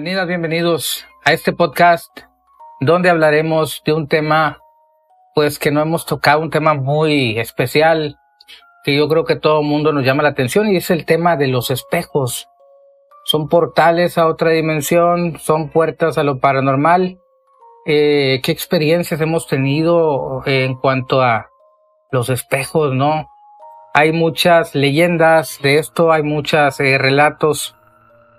Bienvenidas, bienvenidos a este podcast donde hablaremos de un tema pues que no hemos tocado, un tema muy especial que yo creo que todo el mundo nos llama la atención y es el tema de los espejos. Son portales a otra dimensión, son puertas a lo paranormal. Eh, ¿Qué experiencias hemos tenido en cuanto a los espejos, no? Hay muchas leyendas de esto, hay muchos eh, relatos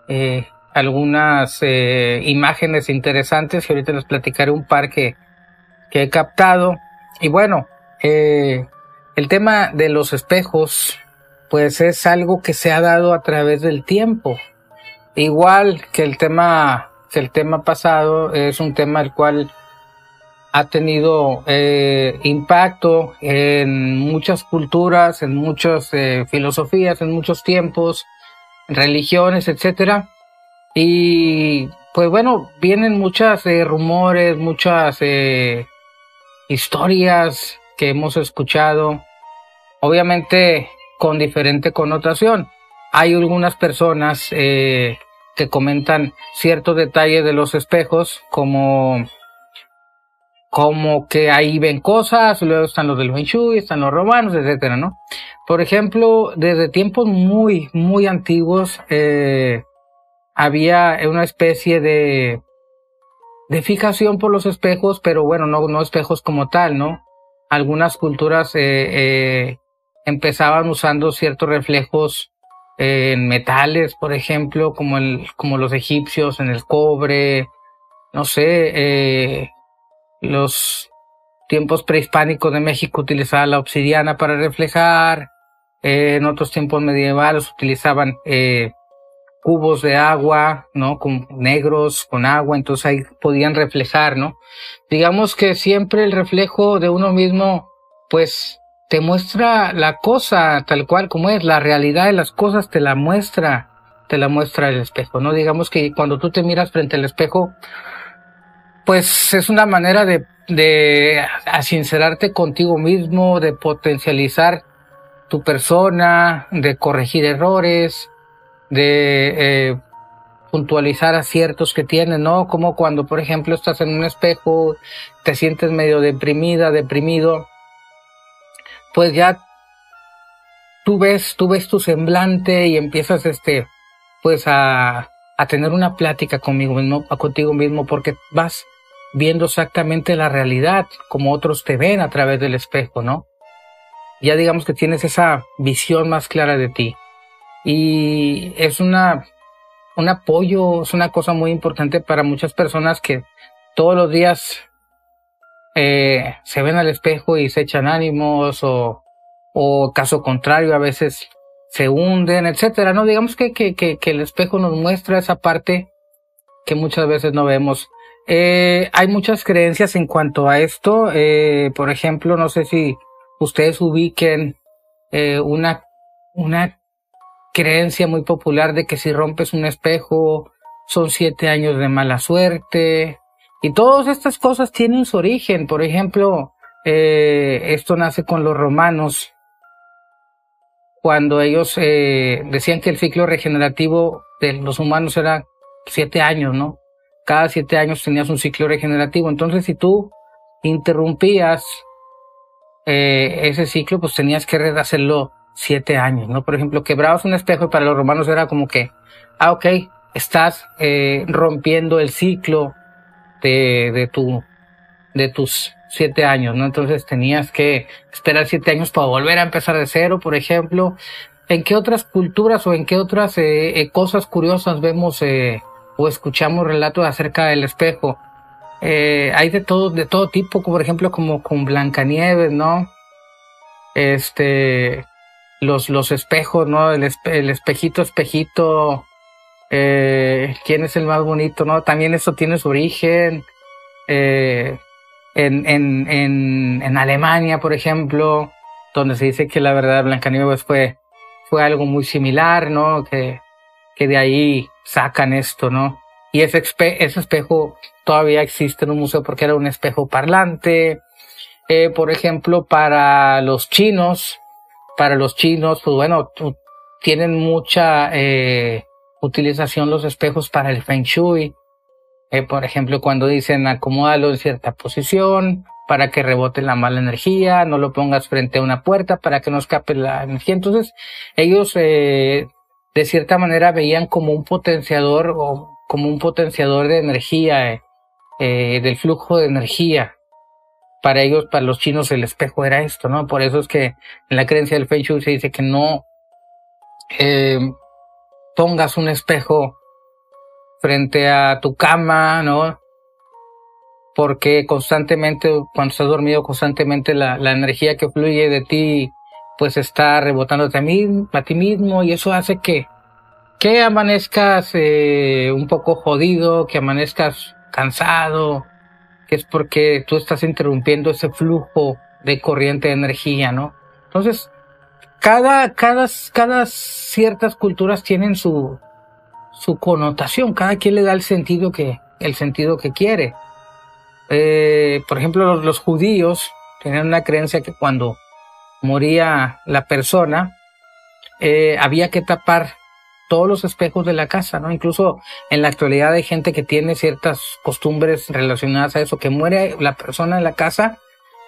eh, algunas eh, imágenes interesantes y ahorita les platicaré un par que, que he captado. Y bueno, eh, el tema de los espejos, pues es algo que se ha dado a través del tiempo. Igual que el tema, que el tema pasado es un tema el cual ha tenido eh, impacto en muchas culturas, en muchas eh, filosofías, en muchos tiempos, religiones, etcétera. Y pues bueno, vienen muchas eh, rumores, muchas eh, historias que hemos escuchado, obviamente con diferente connotación. Hay algunas personas eh, que comentan ciertos detalles de los espejos, como, como que ahí ven cosas, luego están los del Shui, están los romanos, etcétera, ¿no? Por ejemplo, desde tiempos muy, muy antiguos, eh, había una especie de, de fijación por los espejos, pero bueno, no, no espejos como tal, ¿no? Algunas culturas eh, eh, empezaban usando ciertos reflejos eh, en metales, por ejemplo, como, el, como los egipcios, en el cobre, no sé, eh, los tiempos prehispánicos de México utilizaban la obsidiana para reflejar, eh, en otros tiempos medievales utilizaban eh, cubos de agua, ¿no? Con negros, con agua, entonces ahí podían reflejar, ¿no? Digamos que siempre el reflejo de uno mismo, pues, te muestra la cosa tal cual como es, la realidad de las cosas te la muestra, te la muestra el espejo, ¿no? Digamos que cuando tú te miras frente al espejo, pues es una manera de, de sincerarte contigo mismo, de potencializar tu persona, de corregir errores, de eh, puntualizar aciertos que tienes, ¿no? Como cuando, por ejemplo, estás en un espejo, te sientes medio deprimida, deprimido, pues ya tú ves, tú ves tu semblante y empiezas, este, pues a, a tener una plática conmigo mismo, contigo mismo, porque vas viendo exactamente la realidad como otros te ven a través del espejo, ¿no? Ya digamos que tienes esa visión más clara de ti y es una un apoyo, es una cosa muy importante para muchas personas que todos los días eh, se ven al espejo y se echan ánimos o, o caso contrario a veces se hunden, etcétera, ¿no? Digamos que, que, que, que el espejo nos muestra esa parte que muchas veces no vemos. Eh, hay muchas creencias en cuanto a esto. Eh, por ejemplo, no sé si ustedes ubiquen eh, una, una creencia muy popular de que si rompes un espejo son siete años de mala suerte. Y todas estas cosas tienen su origen. Por ejemplo, eh, esto nace con los romanos, cuando ellos eh, decían que el ciclo regenerativo de los humanos era siete años, ¿no? Cada siete años tenías un ciclo regenerativo. Entonces, si tú interrumpías eh, ese ciclo, pues tenías que rehacerlo siete años, ¿no? Por ejemplo, quebrabas un espejo para los romanos era como que, ah, ok, estás eh, rompiendo el ciclo de, de tu, de tus siete años, ¿no? Entonces tenías que esperar siete años para volver a empezar de cero, por ejemplo. ¿En qué otras culturas o en qué otras eh, eh, cosas curiosas vemos eh, o escuchamos relatos acerca del espejo? Eh, hay de todo, de todo tipo, por ejemplo como con Blancanieves, ¿no? Este, los, los espejos, ¿no? El, espe- el espejito, espejito, eh, quién es el más bonito, ¿no? También eso tiene su origen. Eh, en, en, en, en Alemania, por ejemplo, donde se dice que la verdad Blancanieves fue, fue algo muy similar, ¿no? Que, que de ahí sacan esto, ¿no? Y ese, espe- ese espejo todavía existe en un museo porque era un espejo parlante. Eh, por ejemplo, para los chinos, para los chinos, pues bueno, tienen mucha eh, utilización los espejos para el Feng Shui. Eh, por ejemplo, cuando dicen acomódalo en cierta posición para que rebote la mala energía, no lo pongas frente a una puerta para que no escape la energía. Entonces, ellos eh, de cierta manera veían como un potenciador o como un potenciador de energía, eh, eh, del flujo de energía. Para ellos, para los chinos, el espejo era esto, ¿no? Por eso es que en la creencia del Feng Shui se dice que no eh, pongas un espejo frente a tu cama, ¿no? Porque constantemente, cuando estás dormido, constantemente la, la energía que fluye de ti, pues está rebotándote a, mí, a ti mismo y eso hace que, que amanezcas eh, un poco jodido, que amanezcas cansado, es porque tú estás interrumpiendo ese flujo de corriente de energía, ¿no? Entonces, cada, cada, cada ciertas culturas tienen su, su connotación, cada quien le da el sentido que, el sentido que quiere. Eh, por ejemplo, los, judíos tenían una creencia que cuando moría la persona, eh, había que tapar todos los espejos de la casa, ¿no? Incluso en la actualidad hay gente que tiene ciertas costumbres relacionadas a eso, que muere la persona en la casa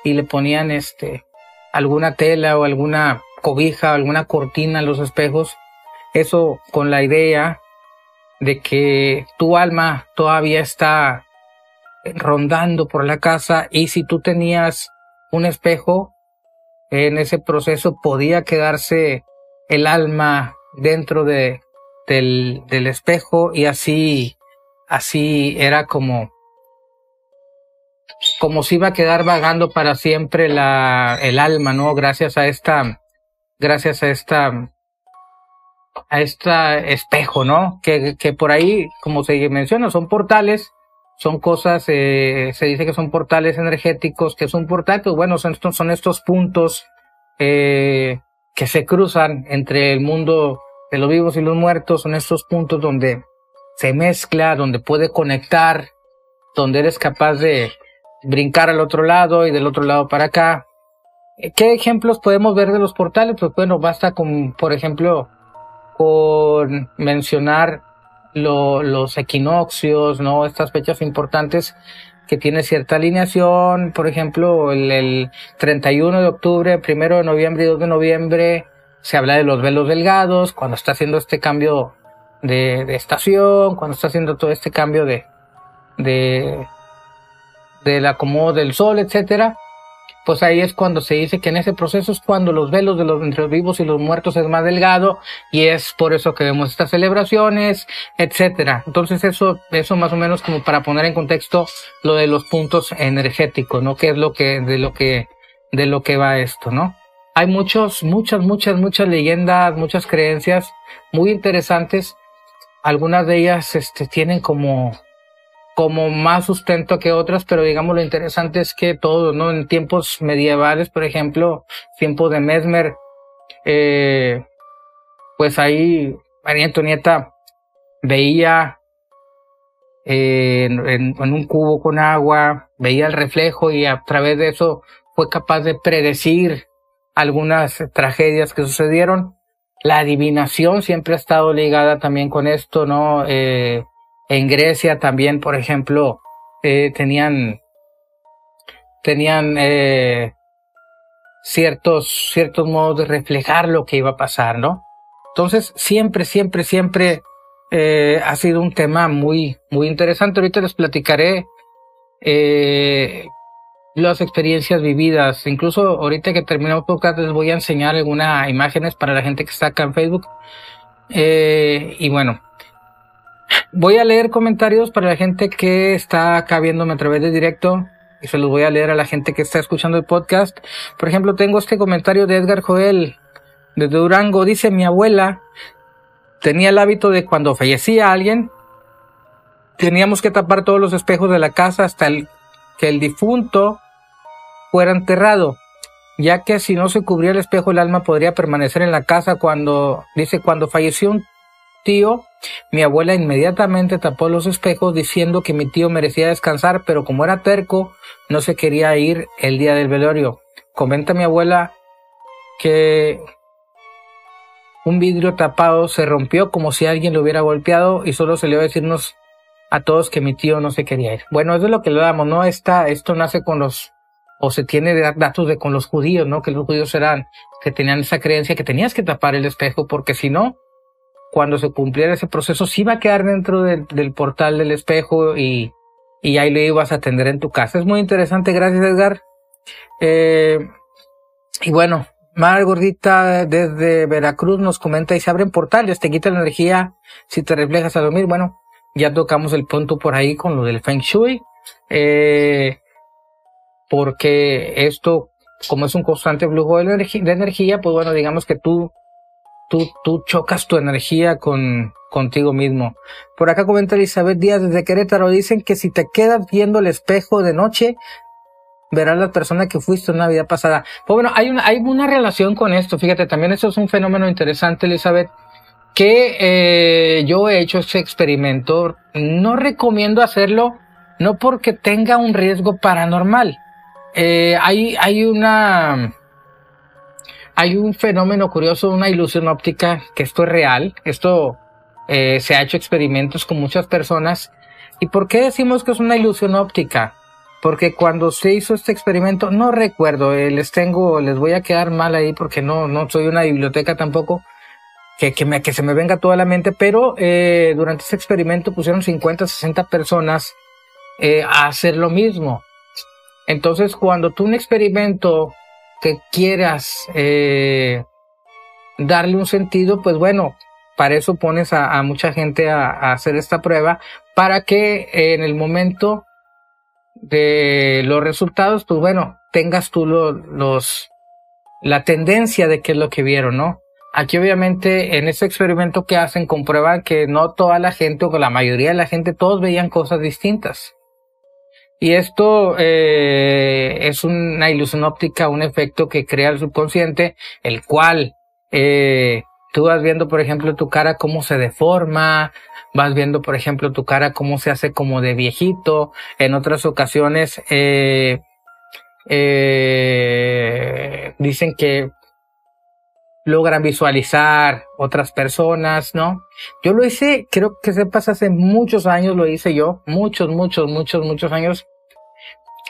y le ponían este alguna tela o alguna cobija o alguna cortina en los espejos. Eso con la idea de que tu alma todavía está rondando por la casa y si tú tenías un espejo, en ese proceso podía quedarse el alma dentro de, del, del espejo y así, así era como, como si iba a quedar vagando para siempre la, el alma, ¿no? Gracias a esta, gracias a esta, a este espejo, ¿no? Que, que por ahí, como se menciona, son portales, son cosas, eh, se dice que son portales energéticos, que es un portal, pues bueno, son estos, son estos puntos eh, que se cruzan entre el mundo de los vivos y los muertos, son estos puntos donde se mezcla, donde puede conectar, donde eres capaz de brincar al otro lado y del otro lado para acá. ¿Qué ejemplos podemos ver de los portales? Pues bueno, basta con, por ejemplo, con mencionar los equinoccios, ¿no? Estas fechas importantes que tiene cierta alineación, por ejemplo, el, el 31 de octubre, 1 de noviembre y 2 de noviembre, se habla de los velos delgados, cuando está haciendo este cambio de, estación, cuando está haciendo todo este cambio de, de, del acomodo del sol, etcétera pues ahí es cuando se dice que en ese proceso es cuando los velos de los entre los vivos y los muertos es más delgado y es por eso que vemos estas celebraciones, etcétera. Entonces eso, eso más o menos como para poner en contexto lo de los puntos energéticos, ¿no? Que es lo que, de lo que, de lo que va esto, ¿no? Hay muchos, muchas, muchas, muchas leyendas, muchas creencias muy interesantes. Algunas de ellas, este, tienen como, como más sustento que otras, pero digamos lo interesante es que todo, ¿no? En tiempos medievales, por ejemplo, tiempo de Mesmer, eh, pues ahí María Antonieta veía eh, en, en, un cubo con agua, veía el reflejo y a través de eso fue capaz de predecir algunas tragedias que sucedieron. La adivinación siempre ha estado ligada también con esto, ¿no? Eh, en Grecia también, por ejemplo, eh, tenían, tenían eh, ciertos, ciertos modos de reflejar lo que iba a pasar, ¿no? Entonces, siempre, siempre, siempre eh, ha sido un tema muy, muy interesante. Ahorita les platicaré las experiencias vividas. Incluso ahorita que terminamos podcast les voy a enseñar algunas imágenes para la gente que está acá en Facebook. Eh, y bueno, Voy a leer comentarios para la gente que está acá viéndome a través de directo y se los voy a leer a la gente que está escuchando el podcast. Por ejemplo, tengo este comentario de Edgar Joel de Durango. Dice mi abuela tenía el hábito de cuando fallecía alguien, teníamos que tapar todos los espejos de la casa hasta el, que el difunto fuera enterrado, ya que si no se cubría el espejo el alma podría permanecer en la casa cuando, dice, cuando falleció un tío, mi abuela inmediatamente tapó los espejos diciendo que mi tío merecía descansar, pero como era terco, no se quería ir el día del velorio. Comenta mi abuela que un vidrio tapado se rompió como si alguien lo hubiera golpeado y solo se le iba a decirnos a todos que mi tío no se quería ir. Bueno, eso es lo que le damos, ¿no? Esta, esto nace con los, o se tiene datos de con los judíos, ¿no? Que los judíos eran, que tenían esa creencia que tenías que tapar el espejo porque si no, cuando se cumpliera ese proceso, sí iba a quedar dentro del, del portal del espejo y, y ahí lo ibas a atender en tu casa. Es muy interesante, gracias Edgar. Eh, y bueno, Mar Gordita desde Veracruz nos comenta y se abren portales, te quita la energía si te reflejas a dormir. Bueno, ya tocamos el punto por ahí con lo del Feng Shui. Eh, porque esto, como es un constante flujo de, energía, pues bueno, digamos que tú, tú, tú chocas tu energía con, contigo mismo. Por acá comenta Elizabeth Díaz desde Querétaro, dicen que si te quedas viendo el espejo de noche, verás la persona que fuiste en una vida pasada. Pues bueno, hay una, hay una relación con esto. Fíjate, también eso es un fenómeno interesante, Elizabeth, que eh, yo he hecho ese experimento. No recomiendo hacerlo, no porque tenga un riesgo paranormal. Eh, hay, una, hay un fenómeno curioso, una ilusión óptica, que esto es real. Esto eh, se ha hecho experimentos con muchas personas. ¿Y por qué decimos que es una ilusión óptica? porque cuando se hizo este experimento, no recuerdo, eh, les tengo, les voy a quedar mal ahí porque no, no soy una biblioteca tampoco, que, que, me, que se me venga toda la mente, pero eh, durante ese experimento pusieron 50, 60 personas eh, a hacer lo mismo. Entonces, cuando tú un experimento que quieras eh, darle un sentido, pues bueno, para eso pones a, mucha gente a, a, hacer esta prueba, para que en el momento de los resultados, pues bueno, tengas tú los, la tendencia de qué es lo que vieron, ¿no? Aquí obviamente en ese experimento que hacen comprueban que no toda la gente o la mayoría de la gente todos veían cosas distintas. Y esto eh, es una ilusión óptica, un efecto que crea el subconsciente, el cual eh, tú vas viendo, por ejemplo, tu cara cómo se deforma, vas viendo, por ejemplo, tu cara cómo se hace como de viejito. En otras ocasiones eh, eh, dicen que logran visualizar otras personas, ¿no? Yo lo hice, creo que sepas, hace muchos años lo hice yo, muchos, muchos, muchos, muchos años.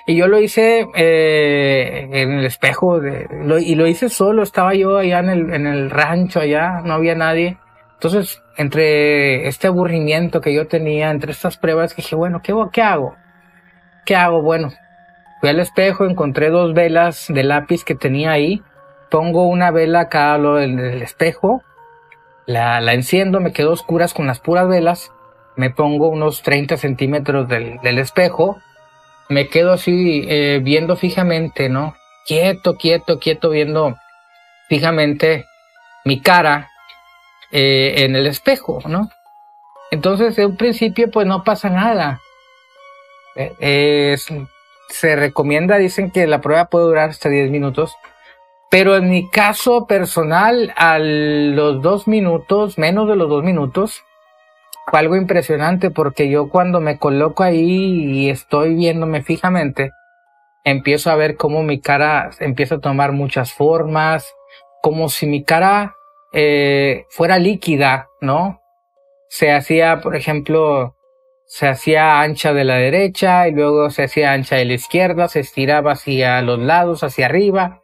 Y yo lo hice eh, en el espejo, de, lo, y lo hice solo, estaba yo allá en el, en el rancho, allá, no había nadie. Entonces, entre este aburrimiento que yo tenía, entre estas pruebas, dije, bueno, ¿qué, ¿qué hago? ¿Qué hago? Bueno, fui al espejo, encontré dos velas de lápiz que tenía ahí, pongo una vela acá en el espejo, la, la enciendo, me quedo oscuras con las puras velas, me pongo unos 30 centímetros del, del espejo, me quedo así eh, viendo fijamente, ¿no? Quieto, quieto, quieto, viendo fijamente mi cara eh, en el espejo, ¿no? Entonces, de un principio, pues no pasa nada. Eh, se recomienda, dicen que la prueba puede durar hasta 10 minutos, pero en mi caso personal, a los dos minutos, menos de los dos minutos, fue algo impresionante porque yo cuando me coloco ahí y estoy viéndome fijamente, empiezo a ver cómo mi cara empieza a tomar muchas formas, como si mi cara eh, fuera líquida, ¿no? Se hacía, por ejemplo, se hacía ancha de la derecha y luego se hacía ancha de la izquierda, se estiraba hacia los lados, hacia arriba.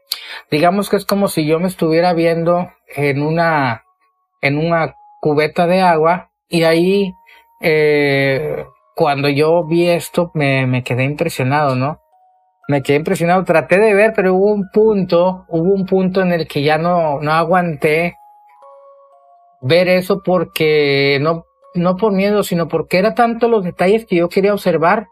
Digamos que es como si yo me estuviera viendo en una, en una cubeta de agua y ahí, eh, cuando yo vi esto me, me quedé impresionado, ¿no? Me quedé impresionado, traté de ver, pero hubo un punto, hubo un punto en el que ya no, no aguanté ver eso porque no, no por miedo, sino porque era tanto los detalles que yo quería observar,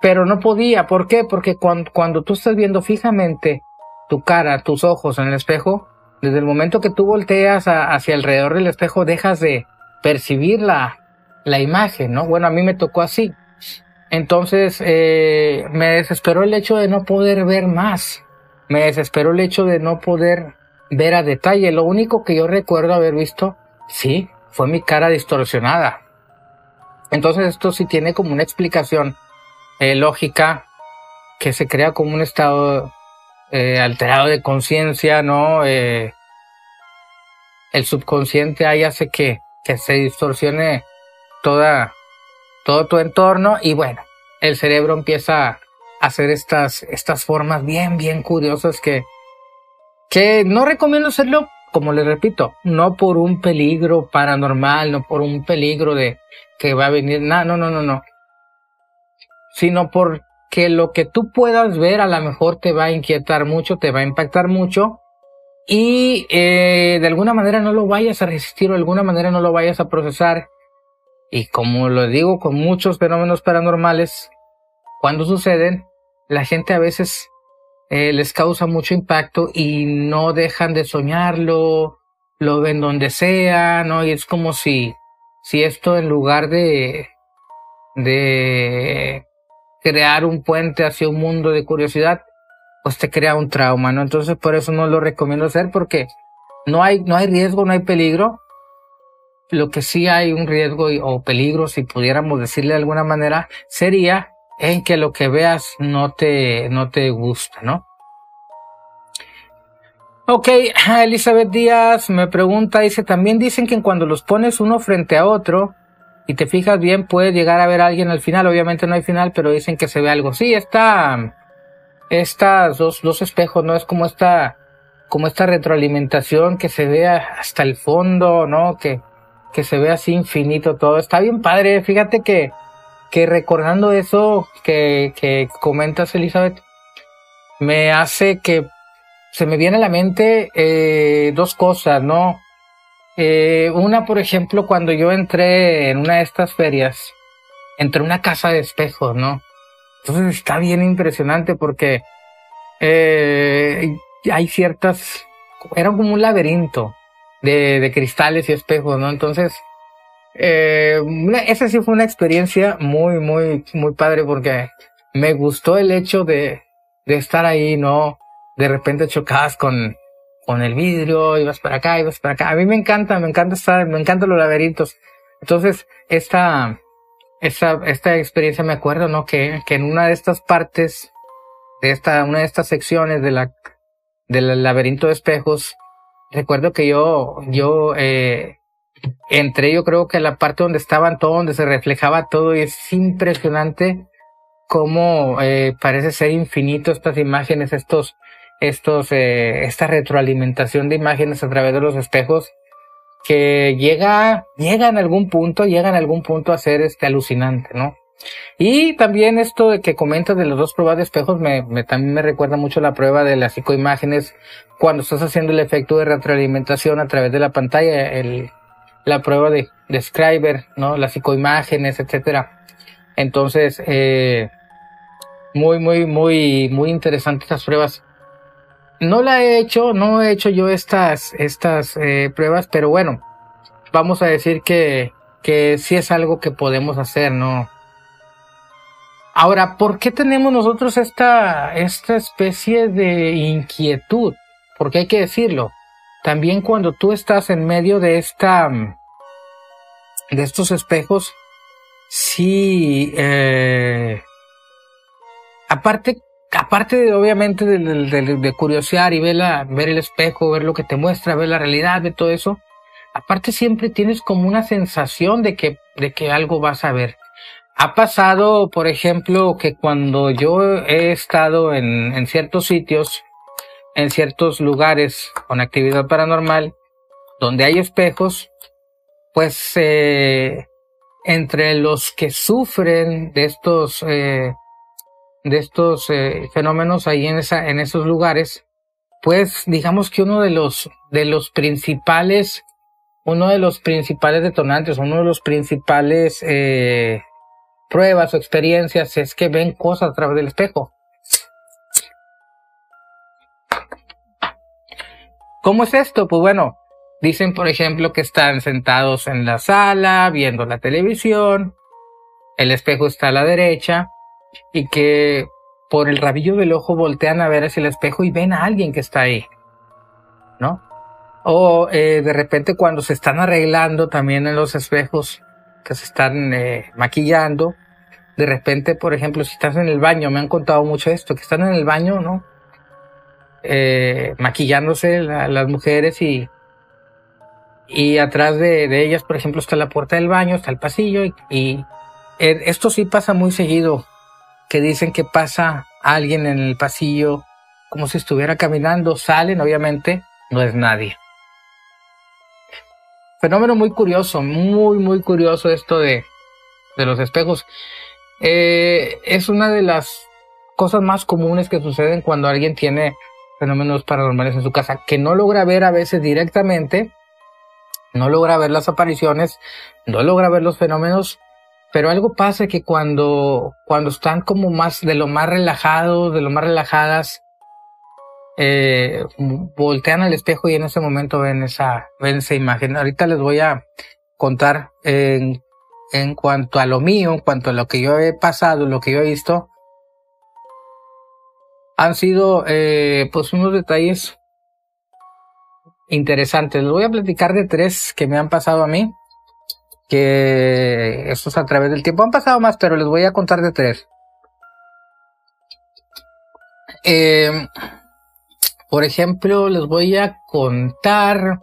pero no podía. ¿Por qué? Porque cuando, cuando tú estás viendo fijamente tu cara, tus ojos en el espejo, desde el momento que tú volteas hacia alrededor del espejo, dejas de percibir la, la imagen, ¿no? Bueno, a mí me tocó así. Entonces, eh, me desesperó el hecho de no poder ver más. Me desesperó el hecho de no poder ver a detalle. Lo único que yo recuerdo haber visto, sí, fue mi cara distorsionada. Entonces esto sí tiene como una explicación eh, lógica que se crea como un estado eh, alterado de conciencia, ¿no? Eh, el subconsciente ahí hace que, que se distorsione toda, todo tu entorno y bueno, el cerebro empieza a hacer estas, estas formas bien, bien curiosas que, que no recomiendo hacerlo, como le repito, no por un peligro paranormal, no por un peligro de que va a venir, no, no, no, no, no, sino porque lo que tú puedas ver a lo mejor te va a inquietar mucho, te va a impactar mucho y eh, de alguna manera no lo vayas a resistir o de alguna manera no lo vayas a procesar. Y como lo digo con muchos fenómenos paranormales, cuando suceden, la gente a veces eh, les causa mucho impacto y no dejan de soñarlo, lo ven donde sea, ¿no? Y es como si, si esto en lugar de crear un puente hacia un mundo de curiosidad, pues te crea un trauma, ¿no? Entonces por eso no lo recomiendo hacer porque no hay, no hay riesgo, no hay peligro. Lo que sí hay un riesgo o peligro, si pudiéramos decirle de alguna manera, sería en que lo que veas no te, no te gusta, ¿no? Ok, Elizabeth Díaz me pregunta, dice, también dicen que cuando los pones uno frente a otro y te fijas bien, puedes llegar a ver alguien al final, obviamente no hay final, pero dicen que se ve algo. Sí, está, estas dos, dos espejos, ¿no? Es como esta, como esta retroalimentación que se ve hasta el fondo, ¿no? Que, que se ve así infinito todo. Está bien padre. Fíjate que, que recordando eso que, que comentas, Elizabeth, me hace que se me viene a la mente eh, dos cosas, ¿no? Eh, una, por ejemplo, cuando yo entré en una de estas ferias, entré en una casa de espejos, ¿no? Entonces está bien impresionante porque eh, hay ciertas, era como un laberinto de, cristales y espejos, ¿no? Entonces, eh, esa sí fue una experiencia muy, muy, muy padre porque me gustó el hecho de, estar ahí, ¿no? De repente chocabas con, con el vidrio, ibas para acá, ibas para acá. A mí me encanta, me encanta estar, me encantan los laberintos. Entonces, esta, esta, esta experiencia me acuerdo, ¿no? Que, que en una de estas partes, de esta, una de estas secciones de la, del laberinto de espejos, recuerdo que yo, yo, eh, entré yo creo que la parte donde estaban todo, donde se reflejaba todo y es impresionante cómo eh, parece ser infinito estas imágenes, estos, estos, eh, esta retroalimentación de imágenes a través de los espejos que llega, llega en algún punto, llega en algún punto a ser este alucinante, ¿no? Y también esto de que comentas de las dos pruebas de espejos me, me, también me recuerda mucho la prueba de las psicoimágenes cuando estás haciendo el efecto de retroalimentación a través de la pantalla, el, la prueba de, de Scriber, ¿no? Las psicoimágenes, etcétera. Entonces, eh, muy, muy, muy, muy interesantes estas pruebas. No la he hecho, no he hecho yo estas, estas eh, pruebas, pero bueno, vamos a decir que, que sí es algo que podemos hacer, ¿no? Ahora, ¿por qué tenemos nosotros esta, esta especie de inquietud? Porque hay que decirlo. También cuando tú estás en medio de esta, de estos espejos, sí, eh, aparte aparte de, obviamente de, de, de curiosear y ver, la, ver el espejo, ver lo que te muestra, ver la realidad de todo eso, aparte siempre tienes como una sensación de que, de que algo vas a ver. Ha pasado, por ejemplo, que cuando yo he estado en, en ciertos sitios, en ciertos lugares con actividad paranormal, donde hay espejos, pues eh, entre los que sufren de estos eh, de estos eh, fenómenos ahí en, esa, en esos lugares, pues digamos que uno de los, de los principales, uno de los principales detonantes, uno de los principales eh, pruebas o experiencias es que ven cosas a través del espejo. ¿Cómo es esto? Pues bueno, dicen por ejemplo que están sentados en la sala viendo la televisión, el espejo está a la derecha, y que por el rabillo del ojo voltean a ver hacia el espejo y ven a alguien que está ahí, ¿no? O eh, de repente cuando se están arreglando también en los espejos, que se están eh, maquillando, de repente, por ejemplo, si estás en el baño, me han contado mucho esto, que están en el baño, ¿no? Eh, maquillándose las mujeres y y atrás de, ellas, por ejemplo, está la puerta del baño, está el pasillo y, y eh, esto sí pasa muy seguido, que dicen que pasa alguien en el pasillo como si estuviera caminando, salen, obviamente, no es nadie. Fenómeno muy curioso, muy, muy curioso esto de, de los espejos. Eh, es una de las cosas más comunes que suceden cuando alguien tiene fenómenos paranormales en su casa, que no logra ver a veces directamente, no logra ver las apariciones, no logra ver los fenómenos, pero algo pasa que cuando, cuando están como más, de lo más relajados, de lo más relajadas, eh, voltean al espejo y en ese momento ven esa, ven esa imagen. Ahorita les voy a contar en, en cuanto a lo mío, en cuanto a lo que yo he pasado, lo que yo he visto, han sido eh, pues unos detalles interesantes. Les voy a platicar de tres que me han pasado a mí, que estos a través del tiempo han pasado más, pero les voy a contar de tres. Eh, por ejemplo, les voy a contar.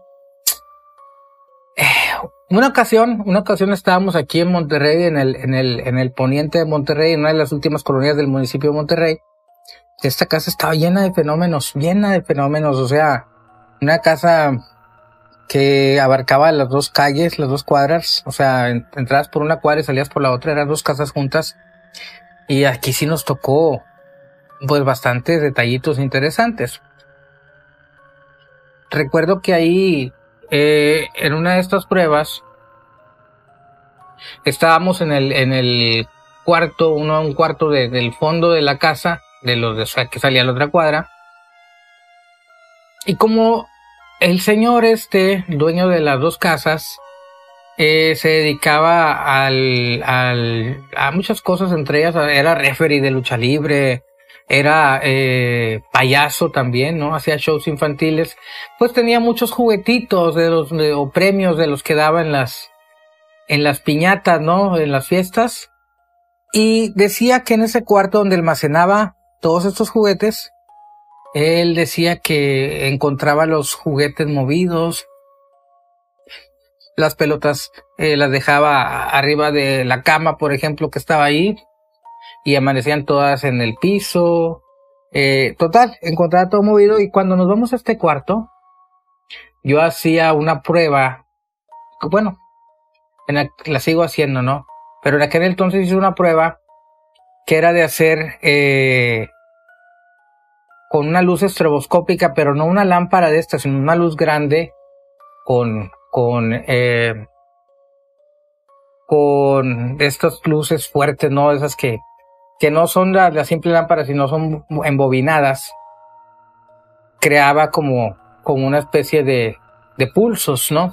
Eh, una ocasión, una ocasión estábamos aquí en Monterrey, en el, en el, en el poniente de Monterrey, en una de las últimas colonias del municipio de Monterrey. Esta casa estaba llena de fenómenos, llena de fenómenos, o sea, una casa que abarcaba las dos calles, las dos cuadras, o sea, entrabas por una cuadra y salías por la otra, eran dos casas juntas. Y aquí sí nos tocó, pues, bastantes detallitos interesantes recuerdo que ahí, eh, en una de estas pruebas, estábamos en el, en el cuarto, uno, un cuarto del fondo de la casa, de los de, que salía a la otra cuadra. Y como el señor este, dueño de las dos casas, eh, se dedicaba a muchas cosas, entre ellas era referee de lucha libre, era eh, payaso también, ¿no? Hacía shows infantiles, pues tenía muchos juguetitos de los o premios de los que daba en las en las piñatas, ¿no? En las fiestas. Y decía que en ese cuarto donde almacenaba todos estos juguetes, él decía que encontraba los juguetes movidos, las pelotas eh, las dejaba arriba de la cama, por ejemplo, que estaba ahí, y amanecían todas en el piso. Eh, total, encontraba todo movido y cuando nos vamos a este cuarto, yo hacía una prueba, bueno, en la, la, sigo haciendo, ¿no? Pero en aquel entonces hice una prueba que era de hacer eh, con una luz estroboscópica, pero no una lámpara de esta, sino una luz grande con, con, eh, con estas luces fuertes, ¿no? Esas que, que no son la, la simple lámpara, sino son embobinadas, creaba como, como una especie de, de pulsos, ¿no?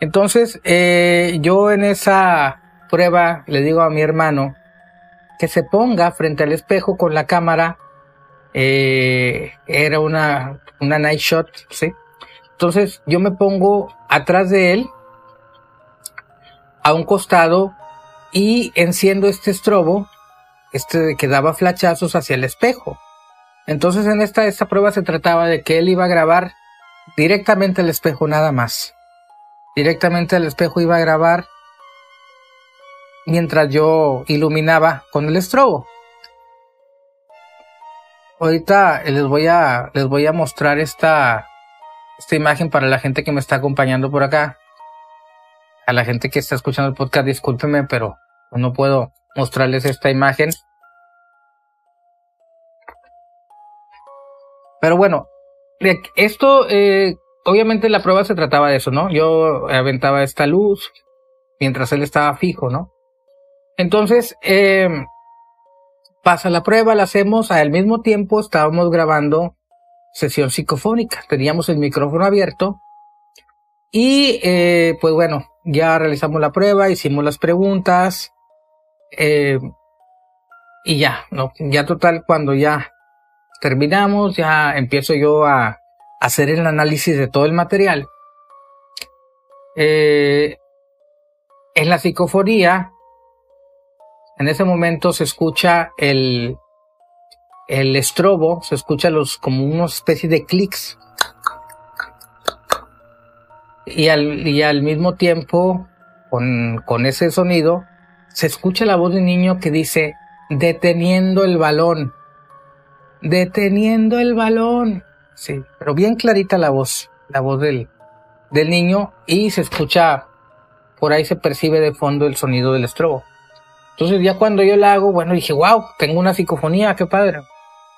Entonces, eh, yo en esa prueba le digo a mi hermano que se ponga frente al espejo con la cámara. Eh, era una, una night shot, ¿sí? Entonces yo me pongo atrás de él, a un costado, y enciendo este estrobo este que daba flachazos hacia el espejo. Entonces en esta, esta prueba se trataba de que él iba a grabar directamente al espejo nada más. Directamente al espejo iba a grabar mientras yo iluminaba con el estrobo. Ahorita les voy a, les voy a mostrar esta, esta imagen para la gente que me está acompañando por acá. A la gente que está escuchando el podcast, discúlpenme, pero no puedo mostrarles esta imagen. Pero bueno, esto, eh, obviamente la prueba se trataba de eso, ¿no? Yo aventaba esta luz mientras él estaba fijo, ¿no? Entonces, eh, pasa la prueba, la hacemos, al mismo tiempo estábamos grabando sesión psicofónica, teníamos el micrófono abierto y eh, pues bueno, ya realizamos la prueba, hicimos las preguntas, eh, y ya, ¿no? Ya total, cuando ya terminamos, ya empiezo yo a hacer el análisis de todo el material. Eh, en la psicofonía, en ese momento se escucha el, el estrobo, se escucha los, como una especie de clics. y al, y al mismo tiempo, con, con ese sonido, se escucha la voz de un niño que dice, deteniendo el balón, deteniendo el balón. Sí, pero bien clarita la voz, la voz del, del niño y se escucha, por ahí se percibe de fondo el sonido del estrobo. Entonces ya cuando yo la hago, bueno, dije, wow, tengo una psicofonía, qué padre.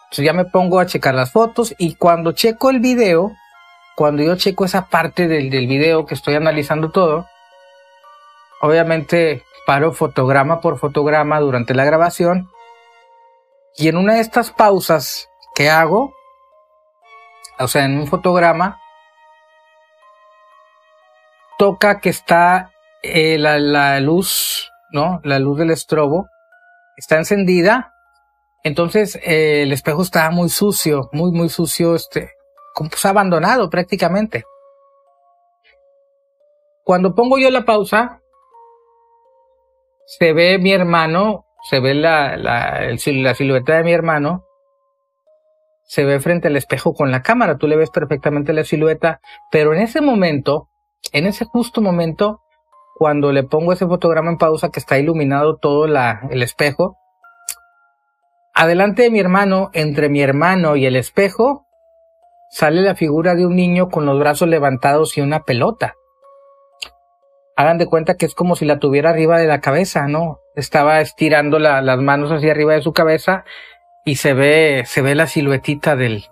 Entonces ya me pongo a checar las fotos y cuando checo el video, cuando yo checo esa parte del, del video que estoy analizando todo, obviamente paro fotograma por fotograma durante la grabación y en una de estas pausas que hago, o sea, en un fotograma, toca que está eh, la, la luz, ¿no? La luz del estrobo está encendida. Entonces eh, el espejo está muy sucio, muy, muy sucio, este, como pues abandonado prácticamente. Cuando pongo yo la pausa, se ve mi hermano, se ve la, la silueta de mi hermano, se ve frente al espejo con la cámara, tú le ves perfectamente la silueta, pero en ese momento, en ese justo momento, cuando le pongo ese fotograma en pausa que está iluminado todo la, el espejo, adelante de mi hermano, entre mi hermano y el espejo, sale la figura de un niño con los brazos levantados y una pelota hagan de cuenta que es como si la tuviera arriba de la cabeza, ¿no? Estaba estirando la, las manos hacia arriba de su cabeza y se ve, se ve la siluetita del,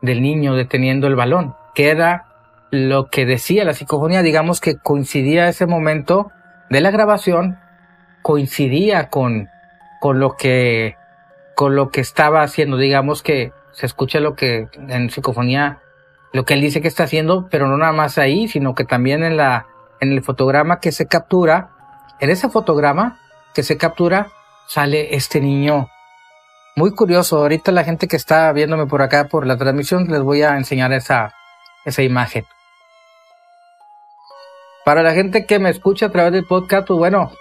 del niño deteniendo el balón, que era lo que decía la psicofonía, digamos que coincidía ese momento de la grabación, coincidía con, con lo que, con lo que estaba haciendo, digamos que se escucha lo que en psicofonía, lo que él dice que está haciendo, pero no nada más ahí, sino que también en la, en el fotograma que se captura, en ese fotograma que se captura, sale este niño. Muy curioso, ahorita la gente que está viéndome por acá por la transmisión les voy a enseñar esa, esa imagen. Para la gente que me escucha a través del podcast, pues bueno,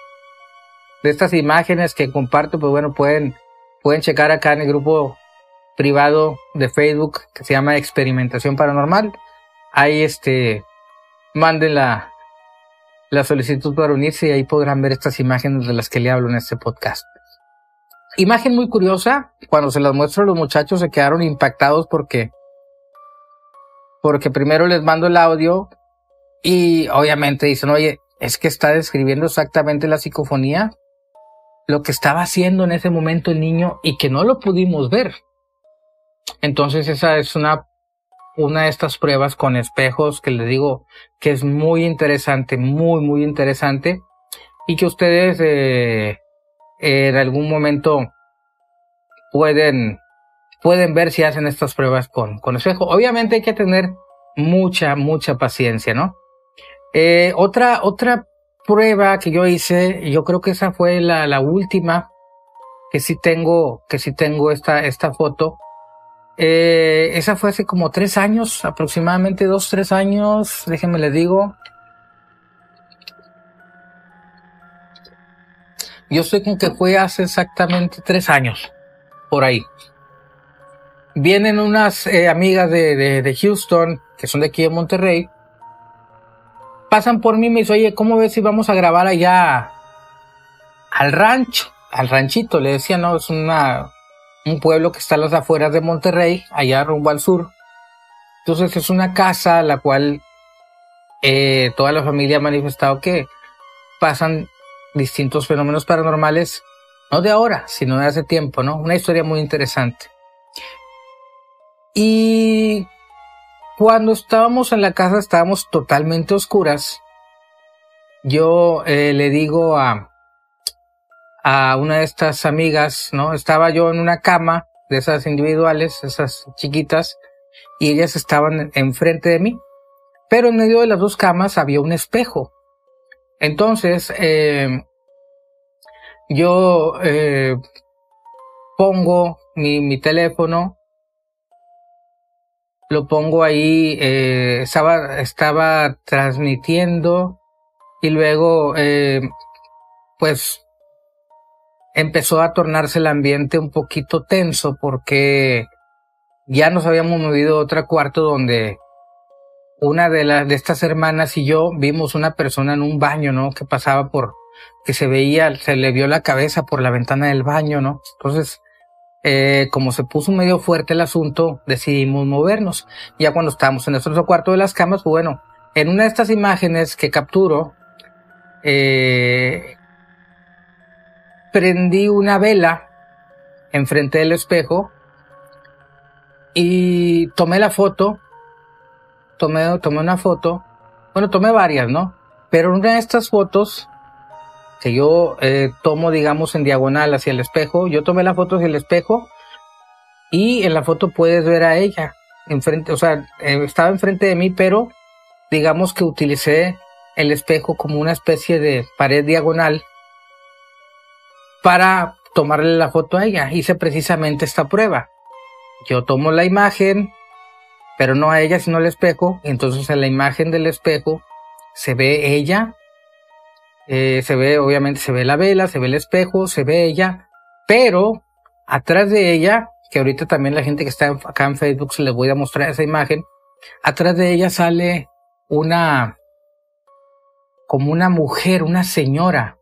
de estas imágenes que comparto, pues bueno, pueden, pueden checar acá en el grupo privado de Facebook que se llama Experimentación Paranormal. Ahí este, manden la, la solicitud para unirse y ahí podrán ver estas imágenes de las que le hablo en este podcast. Imagen muy curiosa, cuando se las muestro los muchachos se quedaron impactados porque porque primero les mando el audio y obviamente dicen, oye, es que está describiendo exactamente la psicofonía, lo que estaba haciendo en ese momento el niño y que no lo pudimos ver. Entonces esa es una una de estas pruebas con espejos que les digo que es muy interesante, muy, muy interesante y que ustedes eh, en algún momento pueden, pueden ver si hacen estas pruebas con, con espejo. Obviamente hay que tener mucha, mucha paciencia, ¿no? Eh, otra, otra prueba que yo hice, yo creo que esa fue la, la última que sí tengo, que sí tengo esta, esta foto, eh, esa fue hace como tres años, aproximadamente dos, tres años, déjenme les digo. Yo sé con que fue hace exactamente tres años, por ahí. Vienen unas eh, amigas de, de, de, Houston, que son de aquí de Monterrey, pasan por mí y me dicen, oye, ¿cómo ves si vamos a grabar allá al rancho? Al ranchito, le decía, no, es una, un pueblo que está a las afueras de Monterrey, allá rumbo al sur. Entonces es una casa a la cual eh, toda la familia ha manifestado que pasan distintos fenómenos paranormales, no de ahora, sino de hace tiempo, ¿no? Una historia muy interesante. Y cuando estábamos en la casa, estábamos totalmente oscuras. Yo eh, le digo a, a una de estas amigas, ¿no? Estaba yo en una cama de esas individuales, esas chiquitas, y ellas estaban enfrente de mí. Pero en medio de las dos camas había un espejo. Entonces, eh, yo eh, pongo mi, mi, teléfono, lo pongo ahí, eh, estaba, estaba transmitiendo y luego, eh, pues empezó a tornarse el ambiente un poquito tenso porque ya nos habíamos movido a otro cuarto donde una de las de estas hermanas y yo vimos una persona en un baño, ¿no? Que pasaba por, que se veía, se le vio la cabeza por la ventana del baño, ¿no? Entonces, eh, como se puso medio fuerte el asunto, decidimos movernos. Ya cuando estábamos en nuestro cuarto de las camas, bueno, en una de estas imágenes que capturo, eh, prendí una vela enfrente del espejo y tomé la foto, tomé, tomé una foto, bueno, tomé varias, ¿no? Pero una de estas fotos yo eh, tomo, digamos, en diagonal hacia el espejo, yo tomé la foto hacia el espejo y en la foto puedes ver a ella enfrente, o sea, eh, estaba enfrente de mí, pero digamos que utilicé el espejo como una especie de pared diagonal para tomarle la foto a ella. Hice precisamente esta prueba. Yo tomo la imagen, pero no a ella, sino al espejo. Entonces en la imagen del espejo se ve ella, eh, se ve, obviamente se ve la vela, se ve el espejo, se ve ella, pero atrás de ella, que ahorita también la gente que está acá en Facebook se les voy a mostrar esa imagen, atrás de ella sale una, como una mujer, una señora,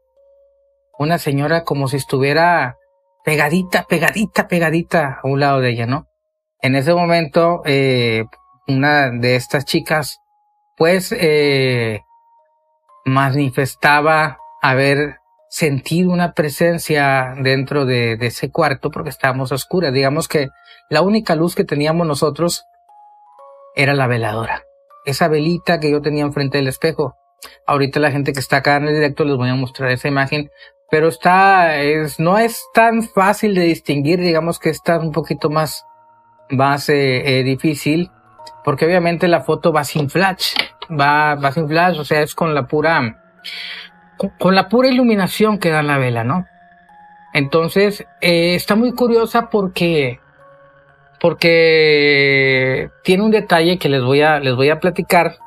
una señora como si estuviera pegadita, pegadita, pegadita a un lado de ella, ¿no? En ese momento, eh, una de estas chicas, pues, eh, manifestaba haber sentido una presencia dentro de, ese cuarto porque estábamos oscuras. Digamos que la única luz que teníamos nosotros era la veladora. Esa velita que yo tenía enfrente del espejo. Ahorita la gente que está acá en el directo les voy a mostrar esa imagen pero está, es, no es tan fácil de distinguir, digamos que está un poquito más, más eh, eh, difícil, porque obviamente la foto va sin flash, va, va sin flash, o sea, es con la pura, con, la pura iluminación que da la vela, ¿no? Entonces, eh, está muy curiosa porque, porque tiene un detalle que les voy a, les voy a platicar,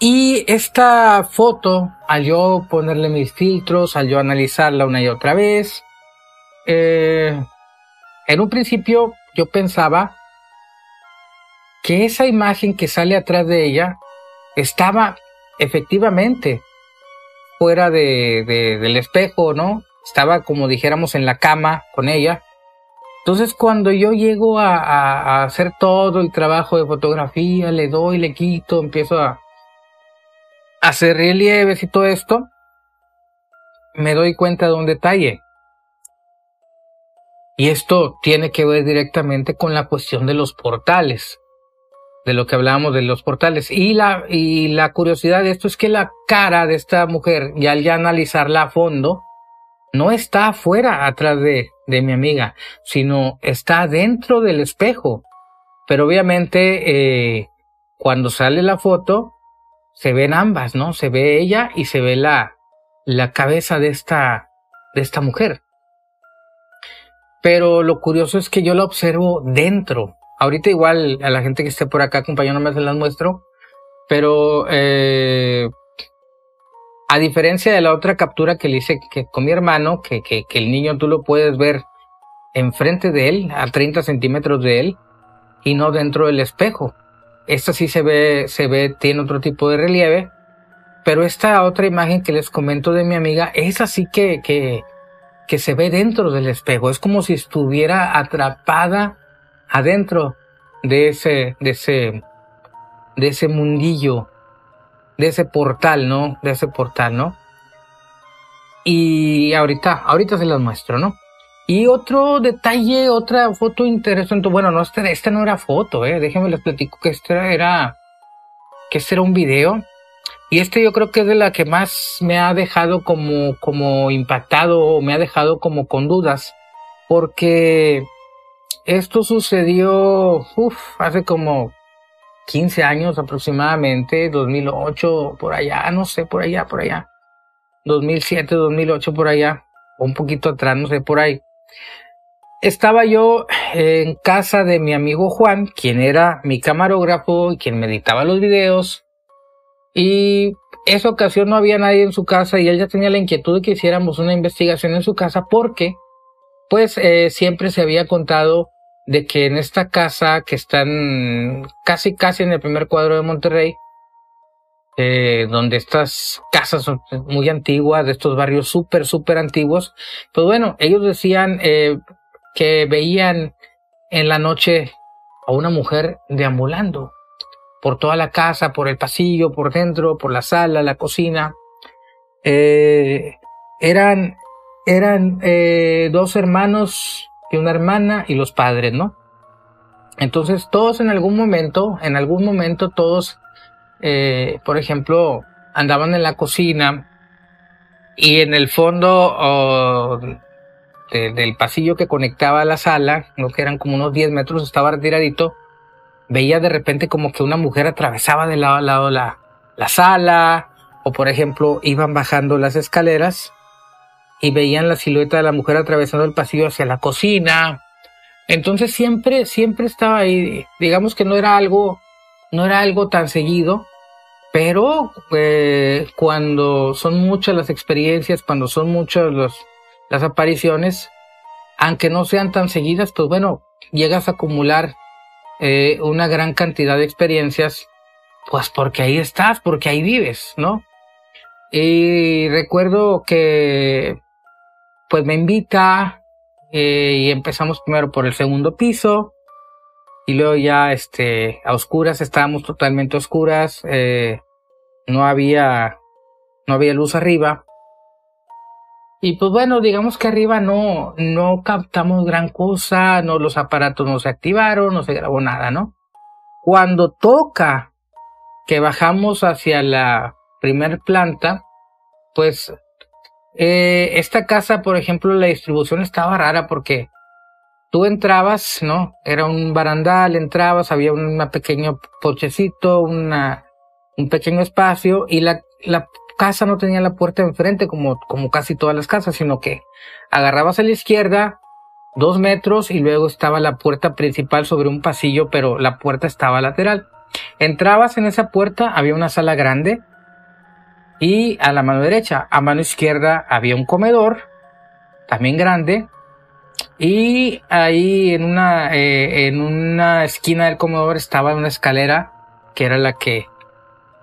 y esta foto, al yo ponerle mis filtros, al yo analizarla una y otra vez, eh, en un principio yo pensaba que esa imagen que sale atrás de ella estaba efectivamente fuera de, del espejo, ¿no? Estaba como dijéramos en la cama con ella. Entonces cuando yo llego a, a hacer todo el trabajo de fotografía, le doy, le quito, empiezo a, hacer relieves y todo esto, me doy cuenta de un detalle. Y esto tiene que ver directamente con la cuestión de los portales, de lo que hablábamos de los portales. Y la, y la curiosidad de esto es que la cara de esta mujer, ya al ya analizarla a fondo, no está afuera, atrás de, de mi amiga, sino está dentro del espejo. Pero obviamente, eh, cuando sale la foto, se ven ambas, ¿no? Se ve ella y se ve la, la cabeza de esta, de esta mujer. Pero lo curioso es que yo la observo dentro. Ahorita igual a la gente que esté por acá acompañándome se las muestro. Pero eh, a diferencia de la otra captura que le hice con mi hermano, que, que, que el niño tú lo puedes ver enfrente de él, a 30 centímetros de él, y no dentro del espejo. Esta sí se ve, se ve, tiene otro tipo de relieve. Pero esta otra imagen que les comento de mi amiga, es así que, que, que se ve dentro del espejo. Es como si estuviera atrapada adentro de ese, de ese, de ese mundillo, de ese portal, ¿no? De ese portal, ¿no? Y ahorita, ahorita se las muestro, ¿no? Y otro detalle, otra foto interesante, bueno, no, esta, esta no era foto, eh, déjenme les platico que esta era, que este era un video. Y este yo creo que es de la que más me ha dejado como, como impactado o me ha dejado como con dudas. Porque esto sucedió, hace como 15 años aproximadamente, 2008, por allá, no sé, por allá, por allá. 2007, 2008, por allá, un poquito atrás, no sé, por ahí estaba yo en casa de mi amigo Juan, quien era mi camarógrafo y quien me editaba los videos. Y esa ocasión no había nadie en su casa y él ya tenía la inquietud de que hiciéramos una investigación en su casa porque, pues, eh, siempre se había contado de que en esta casa que están casi casi en el primer cuadro de Monterrey, eh, donde estas casas son muy antiguas, de estos barrios súper, súper antiguos, pues bueno, ellos decían eh, que veían en la noche a una mujer deambulando por toda la casa, por el pasillo, por dentro, por la sala, la cocina. Eh, eran eran eh, dos hermanos y una hermana y los padres, ¿no? Entonces todos en algún momento, en algún momento todos, eh, por ejemplo, andaban en la cocina y en el fondo del pasillo que conectaba a la sala, lo que eran como unos 10 metros, estaba retiradito, veía de repente como que una mujer atravesaba de lado a lado la, la sala, o por ejemplo iban bajando las escaleras y veían la silueta de la mujer atravesando el pasillo hacia la cocina. Entonces siempre, siempre estaba ahí. Digamos que no era algo, no era algo tan seguido, pero eh, cuando son muchas las experiencias, cuando son muchas los, las apariciones, aunque no sean tan seguidas, pues bueno, llegas a acumular eh, una gran cantidad de experiencias, pues porque ahí estás, porque ahí vives, ¿no? Y recuerdo que pues me invita eh, y empezamos primero por el segundo piso y luego ya este a oscuras estábamos totalmente oscuras eh, no había no había luz arriba. Y pues bueno digamos que arriba no no captamos gran cosa no los aparatos no se activaron no se grabó nada no cuando toca que bajamos hacia la primer planta pues eh, esta casa, por ejemplo, la distribución estaba rara porque tú entrabas, ¿no? Era un barandal, entrabas, había un pequeño pochecito, un pequeño espacio y la, la casa no tenía la puerta enfrente como, como casi todas las casas, sino que agarrabas a la izquierda dos metros y luego estaba la puerta principal sobre un pasillo, pero la puerta estaba lateral. Entrabas en esa puerta, había una sala grande, y a la mano derecha, a mano izquierda había un comedor, también grande, y ahí en una, eh, en una esquina del comedor estaba una escalera que era la que,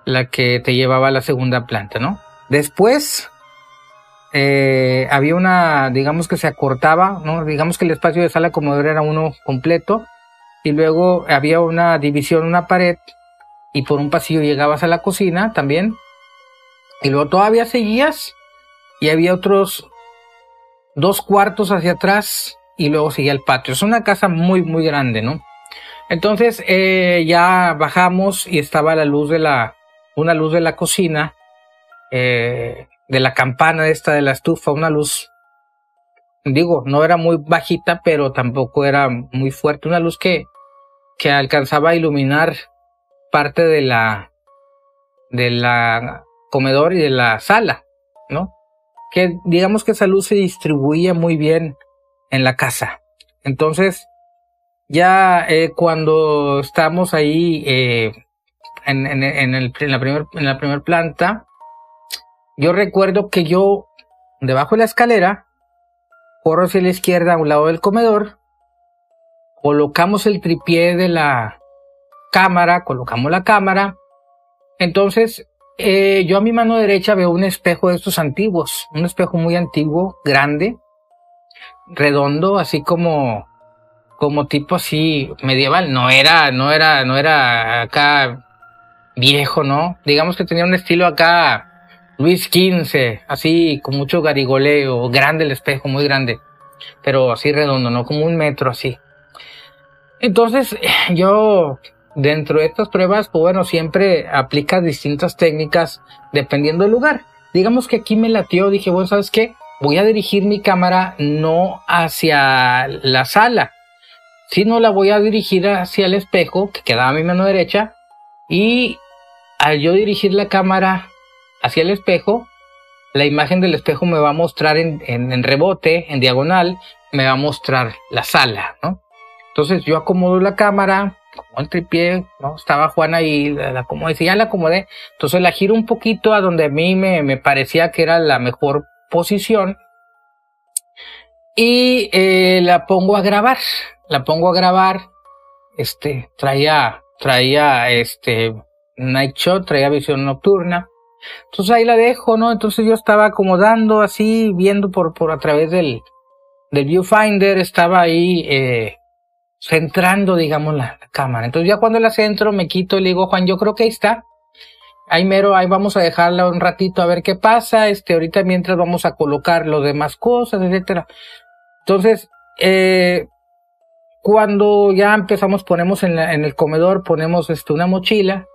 la que te llevaba a la segunda planta, ¿no? Después eh, había una, digamos que se acortaba, ¿no? Digamos que el espacio de sala comedor era uno completo y luego había una división, una pared y por un pasillo llegabas a la cocina también y luego todavía seguías y había otros dos cuartos hacia atrás y luego seguía el patio. Es una casa muy, muy grande, ¿no? Entonces eh, ya bajamos y estaba la luz de la, una luz de la cocina, eh, de la campana esta de la estufa, una luz, digo, no era muy bajita, pero tampoco era muy fuerte, una luz que, que alcanzaba a iluminar parte de la, de la comedor y de la sala, ¿no? Que digamos que esa luz se distribuía muy bien en la casa. Entonces, ya eh, cuando estamos ahí eh, en, en, en, el, en, la primer, en la primera planta, yo recuerdo que yo, debajo de la escalera, corro hacia la izquierda a un lado del comedor, colocamos el tripié de la cámara, colocamos la cámara, entonces eh, yo a mi mano derecha veo un espejo de estos antiguos, un espejo muy antiguo, grande, redondo, así como, como tipo así medieval. No era, no era, no era acá viejo, ¿no? Digamos que tenía un estilo acá Luis XV, así con mucho garigoleo, grande el espejo, muy grande, pero así redondo, ¿no? Como un metro así. Entonces yo Dentro de estas pruebas, pues bueno, siempre aplica distintas técnicas dependiendo del lugar. Digamos que aquí me latió, dije, bueno, ¿sabes qué? Voy a dirigir mi cámara no hacia la sala, sino la voy a dirigir hacia el espejo que quedaba a mi mano derecha y al yo dirigir la cámara hacia el espejo, la imagen del espejo me va a mostrar en, en, rebote, en diagonal, me va a mostrar la sala, ¿no? Entonces yo acomodo la cámara, como el tripié, ¿no? Estaba Juana ahí, la, como decía, ya la acomodé. Entonces la giro un poquito a donde a mí me, me parecía que era la mejor posición. Y eh, la pongo a grabar. la pongo a grabar, este, traía, traía, este, Night Shot, traía visión nocturna. Entonces ahí la dejo, ¿no? Entonces yo estaba acomodando así, viendo por, por a través del, del viewfinder, estaba ahí, eh, centrando, digamos, la, cámara. Entonces ya cuando la centro, me quito y le digo, Juan, yo creo que ahí está. Ahí mero, ahí vamos a dejarla un ratito a ver qué pasa. Este, ahorita mientras vamos a colocar los demás cosas, etcétera. Entonces, eh, cuando ya empezamos, ponemos en, la, en el comedor, ponemos este, una mochila.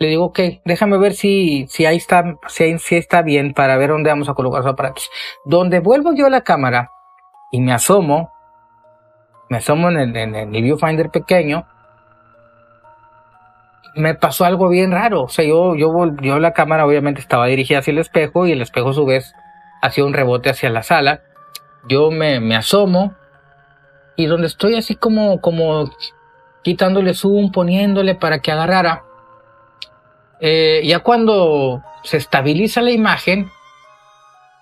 Le digo, ok, déjame ver si, si ahí está, si, si está bien para ver dónde vamos a colocar los aparatos. Donde vuelvo yo a la cámara y me asomo, me asomo en el, en el viewfinder pequeño, me pasó algo bien raro. O sea, yo, yo, yo la cámara obviamente estaba dirigida hacia el espejo y el espejo a su vez hacía un rebote hacia la sala. Yo me, me asomo y donde estoy así como, como quitándole zoom, poniéndole para que agarrara. Eh, ya cuando se estabiliza la imagen,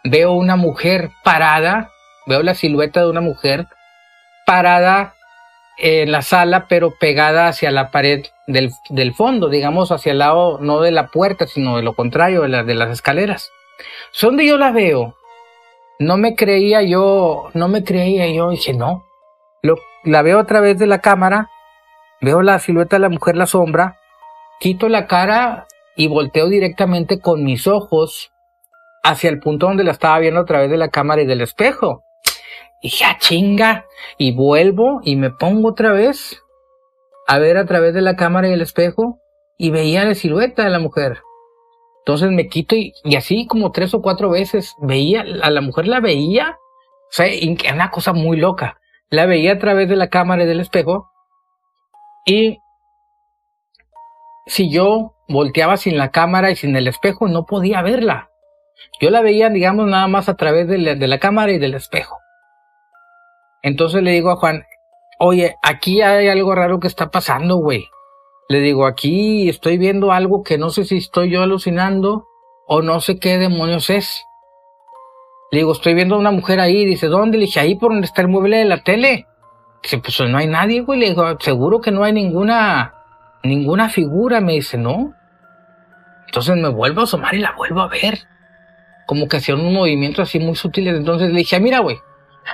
veo una mujer parada, veo la silueta de una mujer parada en la sala, pero pegada hacia la pared del, del, fondo, digamos, hacia el lado, no de la puerta, sino de lo contrario, de, la, de las escaleras. Donde yo la veo, no me creía yo, no me creía yo, dije, no. Lo, la veo a través de la cámara, veo la silueta de la mujer, la sombra, quito la cara y volteo directamente con mis ojos hacia el punto donde la estaba viendo a través de la cámara y del espejo. Y ya chinga. Y vuelvo y me pongo otra vez a ver a través de la cámara y el espejo y veía la silueta de la mujer. Entonces me quito y, así como tres o cuatro veces veía, a la mujer la veía. O sea, una cosa muy loca. La veía a través de la cámara y del espejo. Y si yo volteaba sin la cámara y sin el espejo, no podía verla. Yo la veía, digamos, nada más a través de la cámara y del espejo. Entonces le digo a Juan, oye, aquí hay algo raro que está pasando, güey. Le digo, aquí estoy viendo algo que no sé si estoy yo alucinando o no sé qué demonios es. Le digo, estoy viendo a una mujer ahí. Dice, ¿dónde? Le dije, ahí por donde está el mueble de la tele. Dice, pues no hay nadie, güey. Le digo, seguro que no hay ninguna, ninguna figura. Me dice, no. Entonces me vuelvo a asomar y la vuelvo a ver. Como que hacía un movimiento así muy sutiles. Entonces le dije, mira, güey,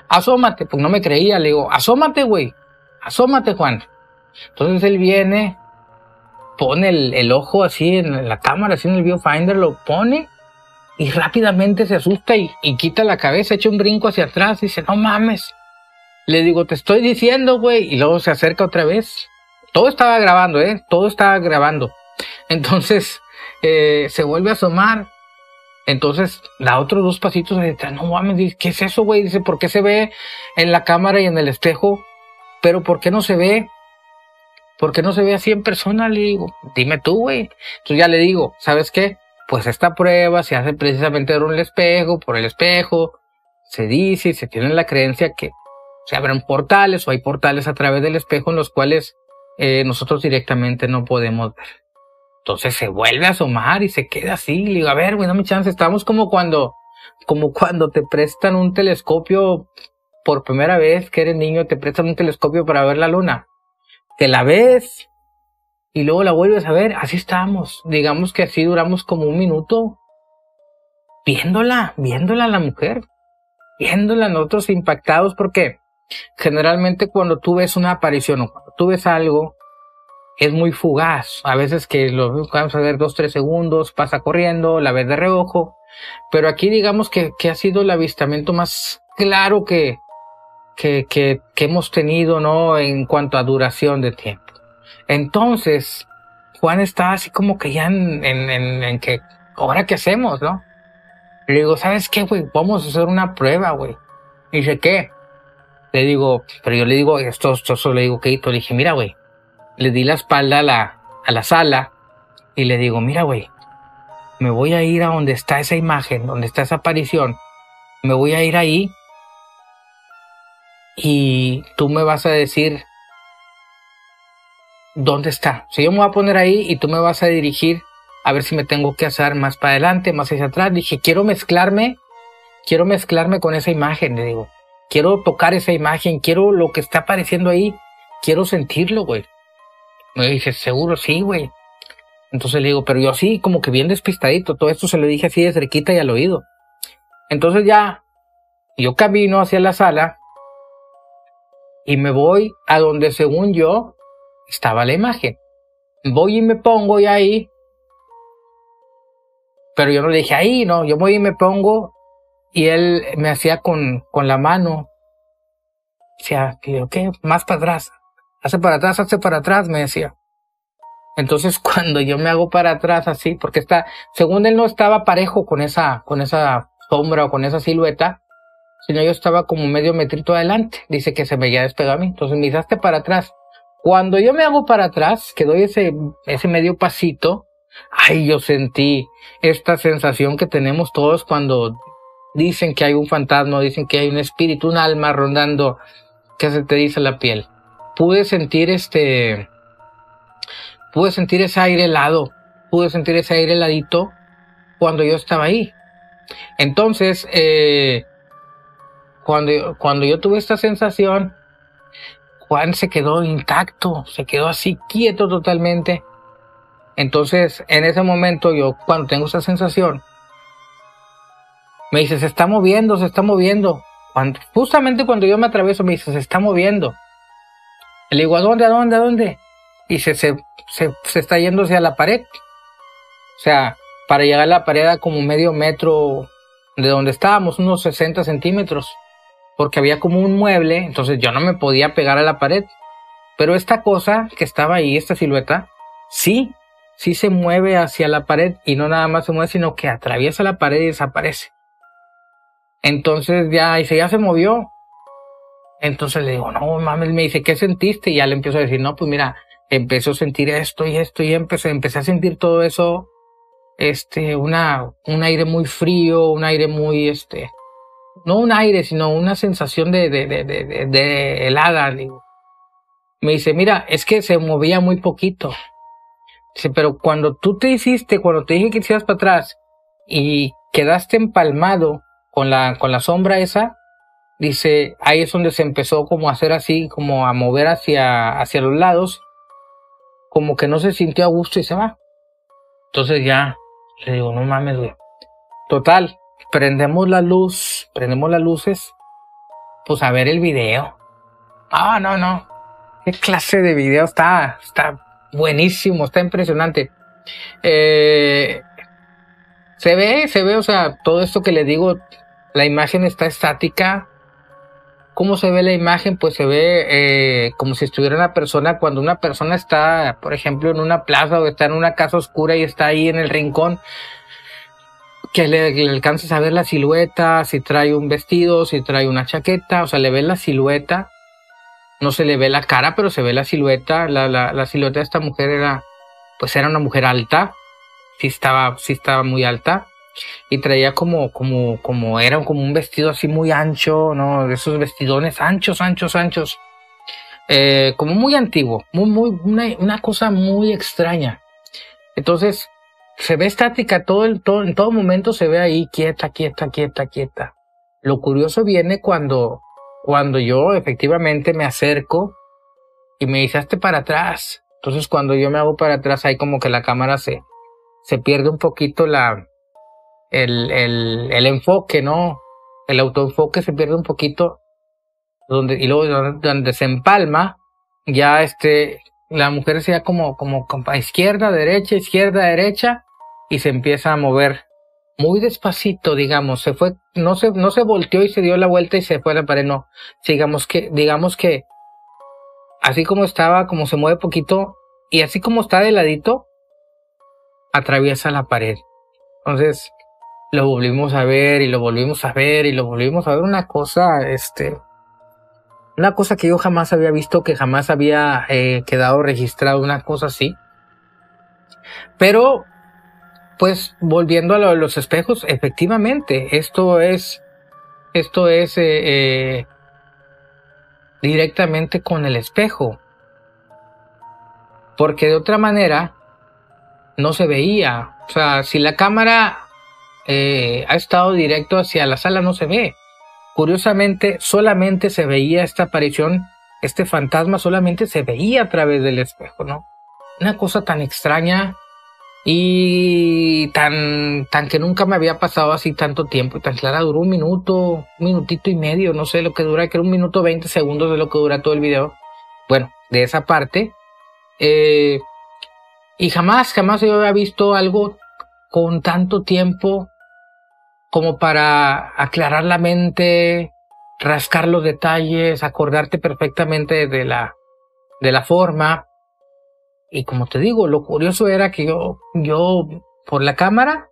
asómate, pues no me creía, le digo, asómate, güey, asómate, Juan. Entonces él viene, pone el, ojo así en la cámara, así en el viewfinder, lo pone y rápidamente se asusta y, quita la cabeza, echa un brinco hacia atrás y dice, no mames. Le digo, te estoy diciendo, güey, y luego se acerca otra vez. Todo estaba grabando, ¿eh? Todo estaba grabando. Entonces, eh, se vuelve a asomar entonces, da otros dos pasitos y dice, no mames, ¿qué es eso, güey? Dice, ¿por qué se ve en la cámara y en el espejo? Pero ¿por qué no se ve? ¿Por qué no se ve así en persona? Le digo, dime tú, güey. Entonces ya le digo, ¿sabes qué? Pues esta prueba se hace precisamente por el espejo, por el espejo. Se dice y se tiene la creencia que se abren portales o hay portales a través del espejo en los cuales eh, nosotros directamente no podemos ver. Entonces se vuelve a asomar y se queda así. Le digo, a ver, güey, dame chance. Estamos como cuando, como cuando te prestan un telescopio por primera vez que eres niño, te prestan un telescopio para ver la luna. Te la ves y luego la vuelves a ver. Así estamos. Digamos que así duramos como un minuto viéndola, viéndola a la mujer, viéndola nosotros impactados porque generalmente cuando tú ves una aparición o cuando tú ves algo, es muy fugaz. A veces que lo vamos a ver dos, tres segundos, pasa corriendo, la ves de reojo. Pero aquí digamos que, que ha sido el avistamiento más claro que, que, que, que, hemos tenido, ¿no? En cuanto a duración de tiempo. Entonces, Juan está así como que ya en, en, en, en que, ¿ahora qué hacemos, no? Le digo, ¿sabes qué, güey? Vamos a hacer una prueba, güey. Dice, ¿qué? Le digo, pero yo le digo, esto, esto solo le digo, ¿qué? Le dije, mira, güey, le di la espalda a la, a la sala y le digo, mira, güey, me voy a ir a donde está esa imagen, donde está esa aparición. Me voy a ir ahí y tú me vas a decir dónde está. Si yo me voy a poner ahí y tú me vas a dirigir a ver si me tengo que hacer más para adelante, más hacia atrás. Dije, quiero mezclarme, quiero mezclarme con esa imagen, le digo. quiero tocar esa imagen, quiero lo que está apareciendo ahí, quiero sentirlo, güey. Me dice, seguro sí, güey. Entonces le digo, pero yo así, como que bien despistadito, todo esto se lo dije así de cerquita y al oído. Entonces ya, yo camino hacia la sala y me voy a donde según yo estaba la imagen. Voy y me pongo y ahí. Pero yo no le dije ahí, no, yo voy y me pongo y él me hacía con, con la mano. O sea, que ¿qué? Más para atrás. Hace para atrás, hace para atrás, me decía. Entonces cuando yo me hago para atrás así, porque está, según él no estaba parejo con esa, con esa sombra o con esa silueta, sino yo estaba como medio metrito adelante. Dice que se veía despegado a mí. Entonces me hice para atrás. Cuando yo me hago para atrás, que doy ese, ese medio pasito, ay, yo sentí esta sensación que tenemos todos cuando dicen que hay un fantasma, dicen que hay un espíritu, un alma rondando que se te dice la piel. Pude sentir este, pude sentir ese aire helado, pude sentir ese aire heladito cuando yo estaba ahí. Entonces, eh, cuando, cuando yo tuve esta sensación, Juan se quedó intacto, se quedó así quieto totalmente. Entonces, en ese momento, yo cuando tengo esa sensación, me dice, se está moviendo, se está moviendo. Justamente cuando yo me atravieso, me dice, se está moviendo. Le digo, ¿a dónde, a dónde, a dónde? Y se, se, se, se está yendo hacia la pared. O sea, para llegar a la pared a como medio metro de donde estábamos, unos 60 centímetros. Porque había como un mueble, entonces yo no me podía pegar a la pared. Pero esta cosa que estaba ahí, esta silueta, sí, sí se mueve hacia la pared y no nada más se mueve, sino que atraviesa la pared y desaparece. Entonces ya dice, ya se movió. Entonces le digo, no mames, me dice, ¿qué sentiste? Y ya le empiezo a decir, no, pues mira, empezó a sentir esto y esto y empecé, empecé a sentir todo eso, este, una, un aire muy frío, un aire muy, este, no un aire, sino una sensación de, de, de, de, de helada. Digo. Me dice, mira, es que se movía muy poquito. Dice, pero cuando tú te hiciste, cuando te dije que hicieras para atrás y quedaste empalmado con la, con la sombra esa, dice, ahí es donde se empezó como a hacer así, como a mover hacia, hacia los lados, como que no se sintió a gusto y se va. Entonces ya, le digo, no mames, güey. Total, prendemos la luz, prendemos las luces, pues a ver el video. Ah, no, no. ¿Qué clase de video está? Está buenísimo, está impresionante. Eh, se ve, se ve, o sea, todo esto que le digo, la imagen está estática. ¿Cómo se ve la imagen? Pues se ve eh, como si estuviera una persona, cuando una persona está, por ejemplo, en una plaza o está en una casa oscura y está ahí en el rincón, que le, alcances a ver la silueta, si trae un vestido, si trae una chaqueta, o sea, le ve la silueta. No se le ve la cara, pero se ve la silueta. La, la, la silueta de esta mujer era, pues era una mujer alta. Sí estaba, estaba muy alta y traía como, como, como era como un vestido así muy ancho, ¿no? Esos vestidones anchos, anchos, anchos. Eh, como muy antiguo, muy, muy, una, una, cosa muy extraña. Entonces, se ve estática todo el, todo, en todo momento se ve ahí quieta, quieta, quieta, quieta. Lo curioso viene cuando, cuando yo efectivamente me acerco y me dice, para atrás. Entonces, cuando yo me hago para atrás, ahí como que la cámara se, se pierde un poquito la, el, el, el enfoque, ¿no? El autoenfoque se pierde un poquito donde, y luego donde se empalma, ya este, la mujer se da como, como, como izquierda, derecha, izquierda, derecha, y se empieza a mover muy despacito, digamos, se fue, no se, no se volteó y se dio la vuelta y se fue a la pared, no. Digamos que, digamos que, así como estaba, como se mueve poquito, y así como está de ladito, atraviesa la pared. Entonces, lo volvimos a ver y lo volvimos a ver y lo volvimos a ver una cosa, este, una cosa que yo jamás había visto, que jamás había eh, quedado registrado, una cosa así. Pero, pues, volviendo a lo de los espejos, efectivamente, esto es, esto es eh, eh, directamente con el espejo. Porque de otra manera, no se veía. O sea, si la cámara eh, ha estado directo hacia la sala no se ve. curiosamente, solamente se veía esta aparición, este fantasma solamente se veía a través del espejo, ¿no? Una cosa tan extraña y tan, tan que nunca me había pasado así tanto tiempo y tan clara, duró un minuto, un minutito y medio, no sé lo que dura, que era un minuto 20 segundos de lo que dura todo el video. Bueno, de esa parte. Eh, y jamás, jamás yo había visto algo con tanto tiempo como para aclarar la mente, rascar los detalles, acordarte perfectamente de la, de la forma. Y como te digo, lo curioso era que yo, yo por la cámara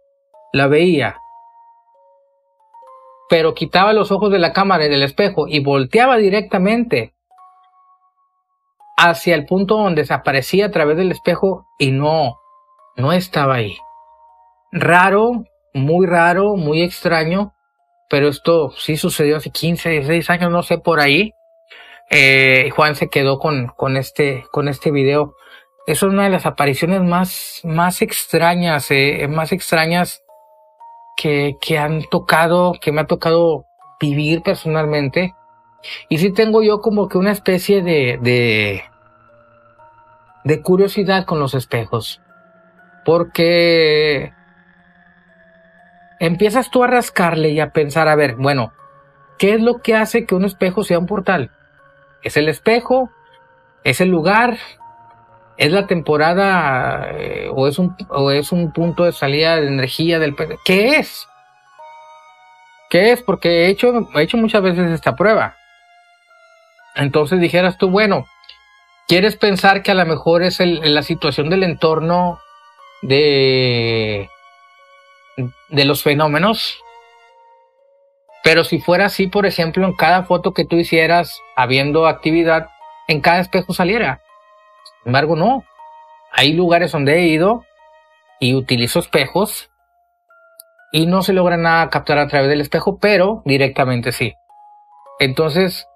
la veía, pero quitaba los ojos de la cámara y del espejo y volteaba directamente hacia el punto donde desaparecía a través del espejo y no, no estaba ahí. Raro, muy raro, muy extraño, pero esto sí sucedió hace 15, 16 años, no sé por ahí. Eh, Juan se quedó con, con este, con este video. Es una de las apariciones más, más extrañas, eh, más extrañas que, que han tocado, que me ha tocado vivir personalmente. Y sí tengo yo como que una especie de, de, de curiosidad con los espejos. Porque empiezas tú a rascarle y a pensar, a ver, bueno, ¿qué es lo que hace que un espejo sea un portal? ¿Es el espejo? ¿Es el lugar? ¿Es la temporada eh, o, es un, o es un punto de salida de energía del... ¿Qué es? ¿Qué es? Porque he hecho, he hecho muchas veces esta prueba. Entonces dijeras tú, bueno, ¿quieres pensar que a lo mejor es la situación del entorno de de los fenómenos. Pero si fuera así, por ejemplo, en cada foto que tú hicieras habiendo actividad, en cada espejo saliera. Sin embargo, no. Hay lugares donde he ido y utilizo espejos y no se logra nada captar a través del espejo, pero directamente sí. Entonces,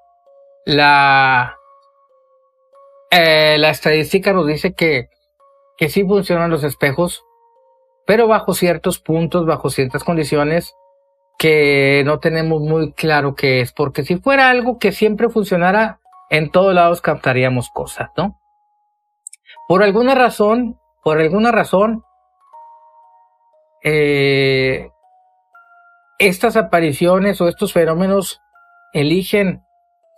la, eh, la estadística nos dice que, que sí funcionan los espejos, pero bajo ciertos puntos, bajo ciertas condiciones que no tenemos muy claro qué es, porque si fuera algo que siempre funcionara, en todos lados captaríamos cosas, ¿no? Por alguna razón, por alguna razón, eh, estas apariciones o estos fenómenos eligen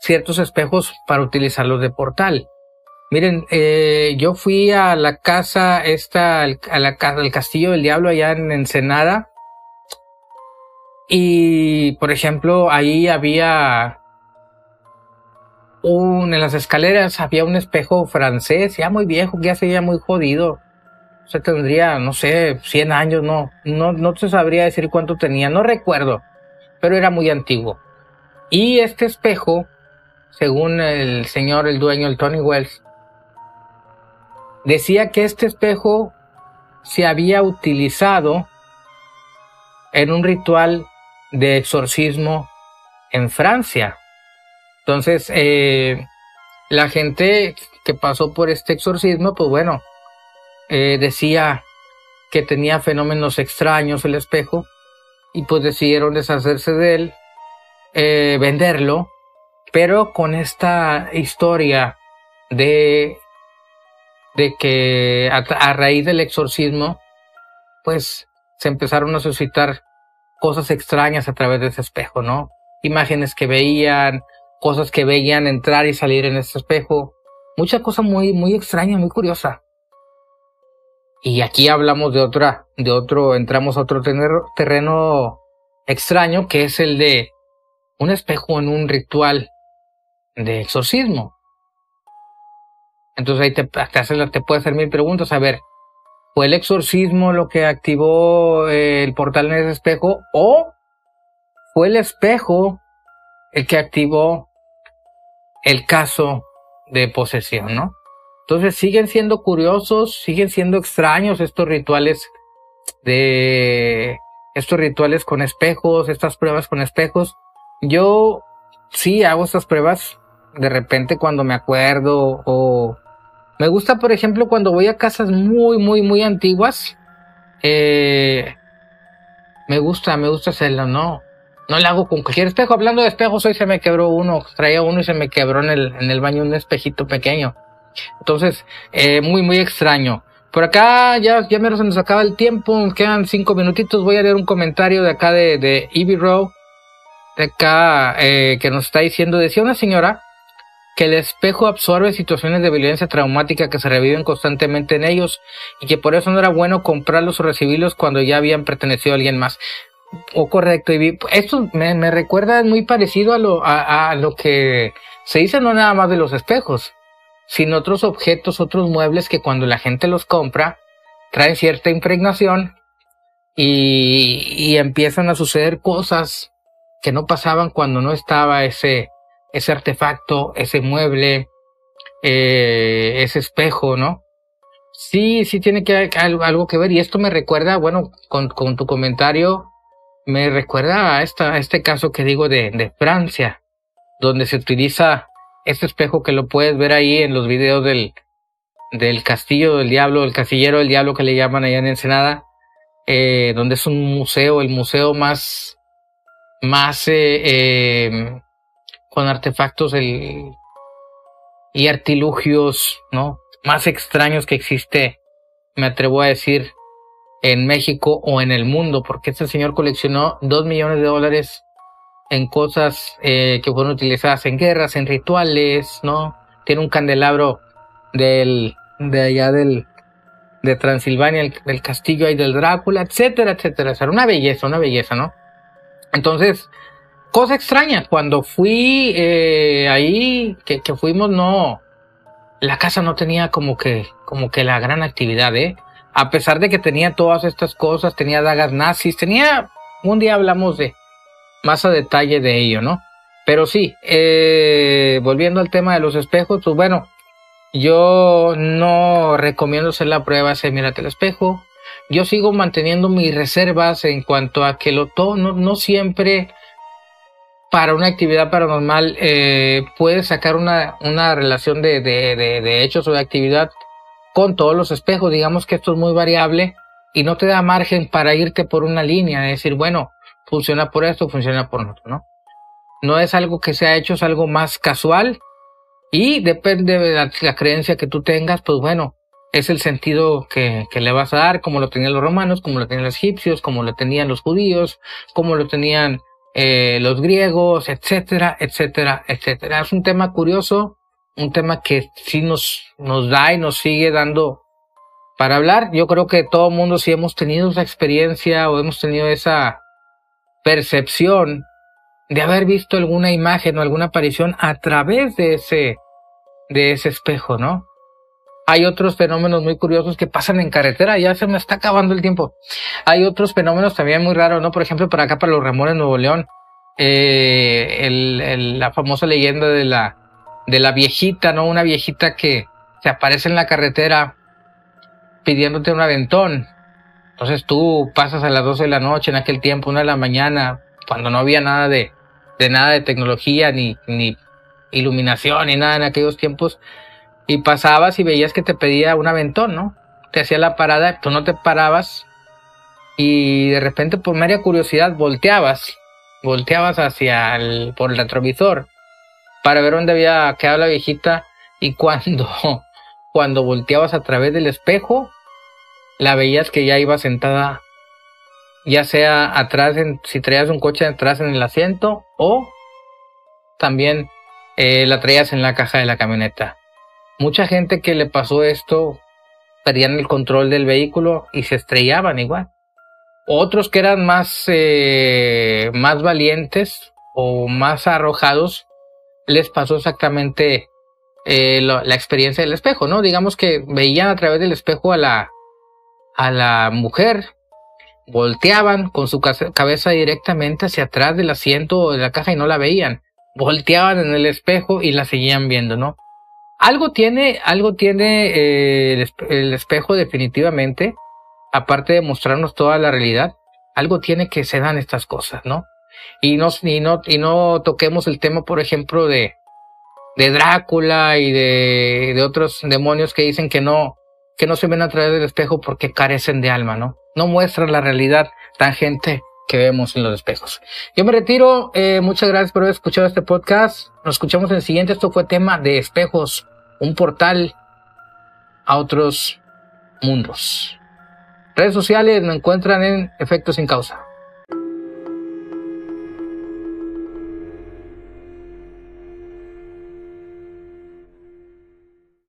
ciertos espejos para utilizarlos de portal. Miren, eh, yo fui a la casa, esta, a la del Castillo del Diablo allá en Ensenada. Y, por ejemplo, ahí había un, en las escaleras había un espejo francés, ya muy viejo, que ya se veía muy jodido. O sea, tendría, no sé, 100 años, no, no, no te sabría decir cuánto tenía, no recuerdo, pero era muy antiguo. Y este espejo, según el señor, el dueño, el Tony Wells, decía que este espejo se había utilizado en un ritual de exorcismo en Francia. Entonces, eh, la gente que pasó por este exorcismo, pues bueno, eh, decía que tenía fenómenos extraños el espejo y pues decidieron deshacerse de él, eh, venderlo, pero con esta historia de de que a, raíz del exorcismo, pues se empezaron a suscitar cosas extrañas a través de ese espejo, ¿no? Imágenes que veían, cosas que veían entrar y salir en ese espejo. Mucha cosa muy, muy extraña, muy curiosa. Y aquí hablamos de otra, de otro, entramos a otro terreno extraño que es el de un espejo en un ritual de exorcismo. Entonces ahí te, te, te puede hacer mil preguntas. A ver, ¿fue el exorcismo lo que activó eh, el portal en ese espejo? ¿O fue el espejo el que activó el caso de posesión, no? Entonces siguen siendo curiosos, siguen siendo extraños estos rituales de estos rituales con espejos, estas pruebas con espejos. Yo sí hago estas pruebas de repente cuando me acuerdo o me gusta, por ejemplo, cuando voy a casas muy, muy, muy antiguas. Eh, me gusta, me gusta hacerlo, ¿no? No le hago con cualquier espejo. Hablando de espejos, hoy se me quebró uno. Traía uno y se me quebró en el, en el baño un espejito pequeño. Entonces, eh, muy, muy extraño. Por acá ya, ya menos se nos acaba el tiempo. Nos quedan cinco minutitos. Voy a leer un comentario de acá de, de Ivy Row. De acá, eh, que nos está diciendo, decía una señora que el espejo absorbe situaciones de violencia traumática que se reviven constantemente en ellos y que por eso no era bueno comprarlos o recibirlos cuando ya habían pertenecido a alguien más. O correcto, y esto me, me recuerda muy parecido a lo, a, a lo que se dice no nada más de los espejos, sino otros objetos, otros muebles que cuando la gente los compra traen cierta impregnación y, y empiezan a suceder cosas que no pasaban cuando no estaba ese, ese artefacto, ese mueble, eh, ese espejo, ¿no? Sí, sí tiene que algo, que ver. Y esto me recuerda, bueno, con, con tu comentario, me recuerda a, esta, este caso que digo de, de Francia, donde se utiliza este espejo que lo puedes ver ahí en los videos del, del castillo del diablo, el castillero del diablo que le llaman allá en Ensenada, eh, donde es un museo, el museo más, más eh, con artefactos y artilugios, ¿no? Más extraños que existe, me atrevo a decir, en México o en el mundo, porque este señor coleccionó dos millones de dólares en cosas eh, que fueron utilizadas en guerras, en rituales, ¿no? Tiene un candelabro del, de allá del, de Transilvania, el, del castillo ahí del Drácula, etcétera, etcétera. O una belleza, una belleza, ¿no? Entonces, cosa extraña, cuando fui eh, ahí, que, que fuimos, no, la casa no tenía como que, como que la gran actividad, ¿eh? A pesar de que tenía todas estas cosas, tenía dagas nazis, tenía, un día hablamos de, más a detalle de ello, ¿no? Pero sí, eh, volviendo al tema de los espejos, pues bueno, yo no recomiendo hacer la prueba de mírate el espejo. Yo sigo manteniendo mis reservas en cuanto a que lo todo, no, no siempre para una actividad paranormal eh, puedes sacar una, una relación de, de, hechos o de actividad con todos los espejos. Digamos que esto es muy variable y no te da margen para irte por una línea, es decir, bueno, funciona por esto, funciona por otro, ¿no? No es algo que se ha hecho, es algo más casual y depende de la, la creencia que tú tengas, pues bueno, es el sentido que, que, le vas a dar, como lo tenían los romanos, como lo tenían los egipcios, como lo tenían los judíos, como lo tenían eh, los griegos, etcétera, etcétera, etcétera. Es un tema curioso, un tema que sí nos, nos da y nos sigue dando para hablar. Yo creo que todo el mundo, si hemos tenido esa experiencia o hemos tenido esa percepción de haber visto alguna imagen o alguna aparición a través de ese, de ese espejo, ¿no? Hay otros fenómenos muy curiosos que pasan en carretera, ya se me está acabando el tiempo. Hay otros fenómenos también muy raros, ¿no? Por ejemplo, para acá, para los Ramones Nuevo León, eh, el, el, la famosa leyenda de la, de la viejita, ¿no? Una viejita que se aparece en la carretera pidiéndote un aventón. Entonces tú pasas a las 12 de la noche en aquel tiempo, una de la mañana, cuando no había nada de, de nada de tecnología, ni, ni iluminación, ni nada en aquellos tiempos, y pasabas y veías que te pedía un aventón, ¿no? Te hacía la parada, tú no te parabas y de repente por media curiosidad volteabas, volteabas hacia el, por el retrovisor para ver dónde había quedado la viejita y cuando, cuando volteabas a través del espejo, la veías que ya iba sentada, ya sea atrás, en, si traías un coche atrás en el asiento o también eh, la traías en la caja de la camioneta. Mucha gente que le pasó esto perdían el control del vehículo y se estrellaban igual. Otros que eran más, eh, más valientes o más arrojados, les pasó exactamente eh, lo, la experiencia del espejo, ¿no? Digamos que veían a través del espejo a la, a la mujer, volteaban con su cabeza directamente hacia atrás del asiento o de la caja y no la veían. Volteaban en el espejo y la seguían viendo, ¿no? Algo tiene, algo tiene eh, el, espejo definitivamente, aparte de mostrarnos toda la realidad, algo tiene que se dan estas cosas, ¿no? Y no, y no, y no toquemos el tema, por ejemplo, de, de Drácula y de, de otros demonios que dicen que no, que no se ven a través del espejo porque carecen de alma, ¿no? No muestran la realidad tan gente que vemos en los espejos. Yo me retiro. Eh, muchas gracias por haber escuchado este podcast. Nos escuchamos en el siguiente. Esto fue tema de espejos, un portal a otros mundos. Redes sociales me encuentran en Efectos sin Causa.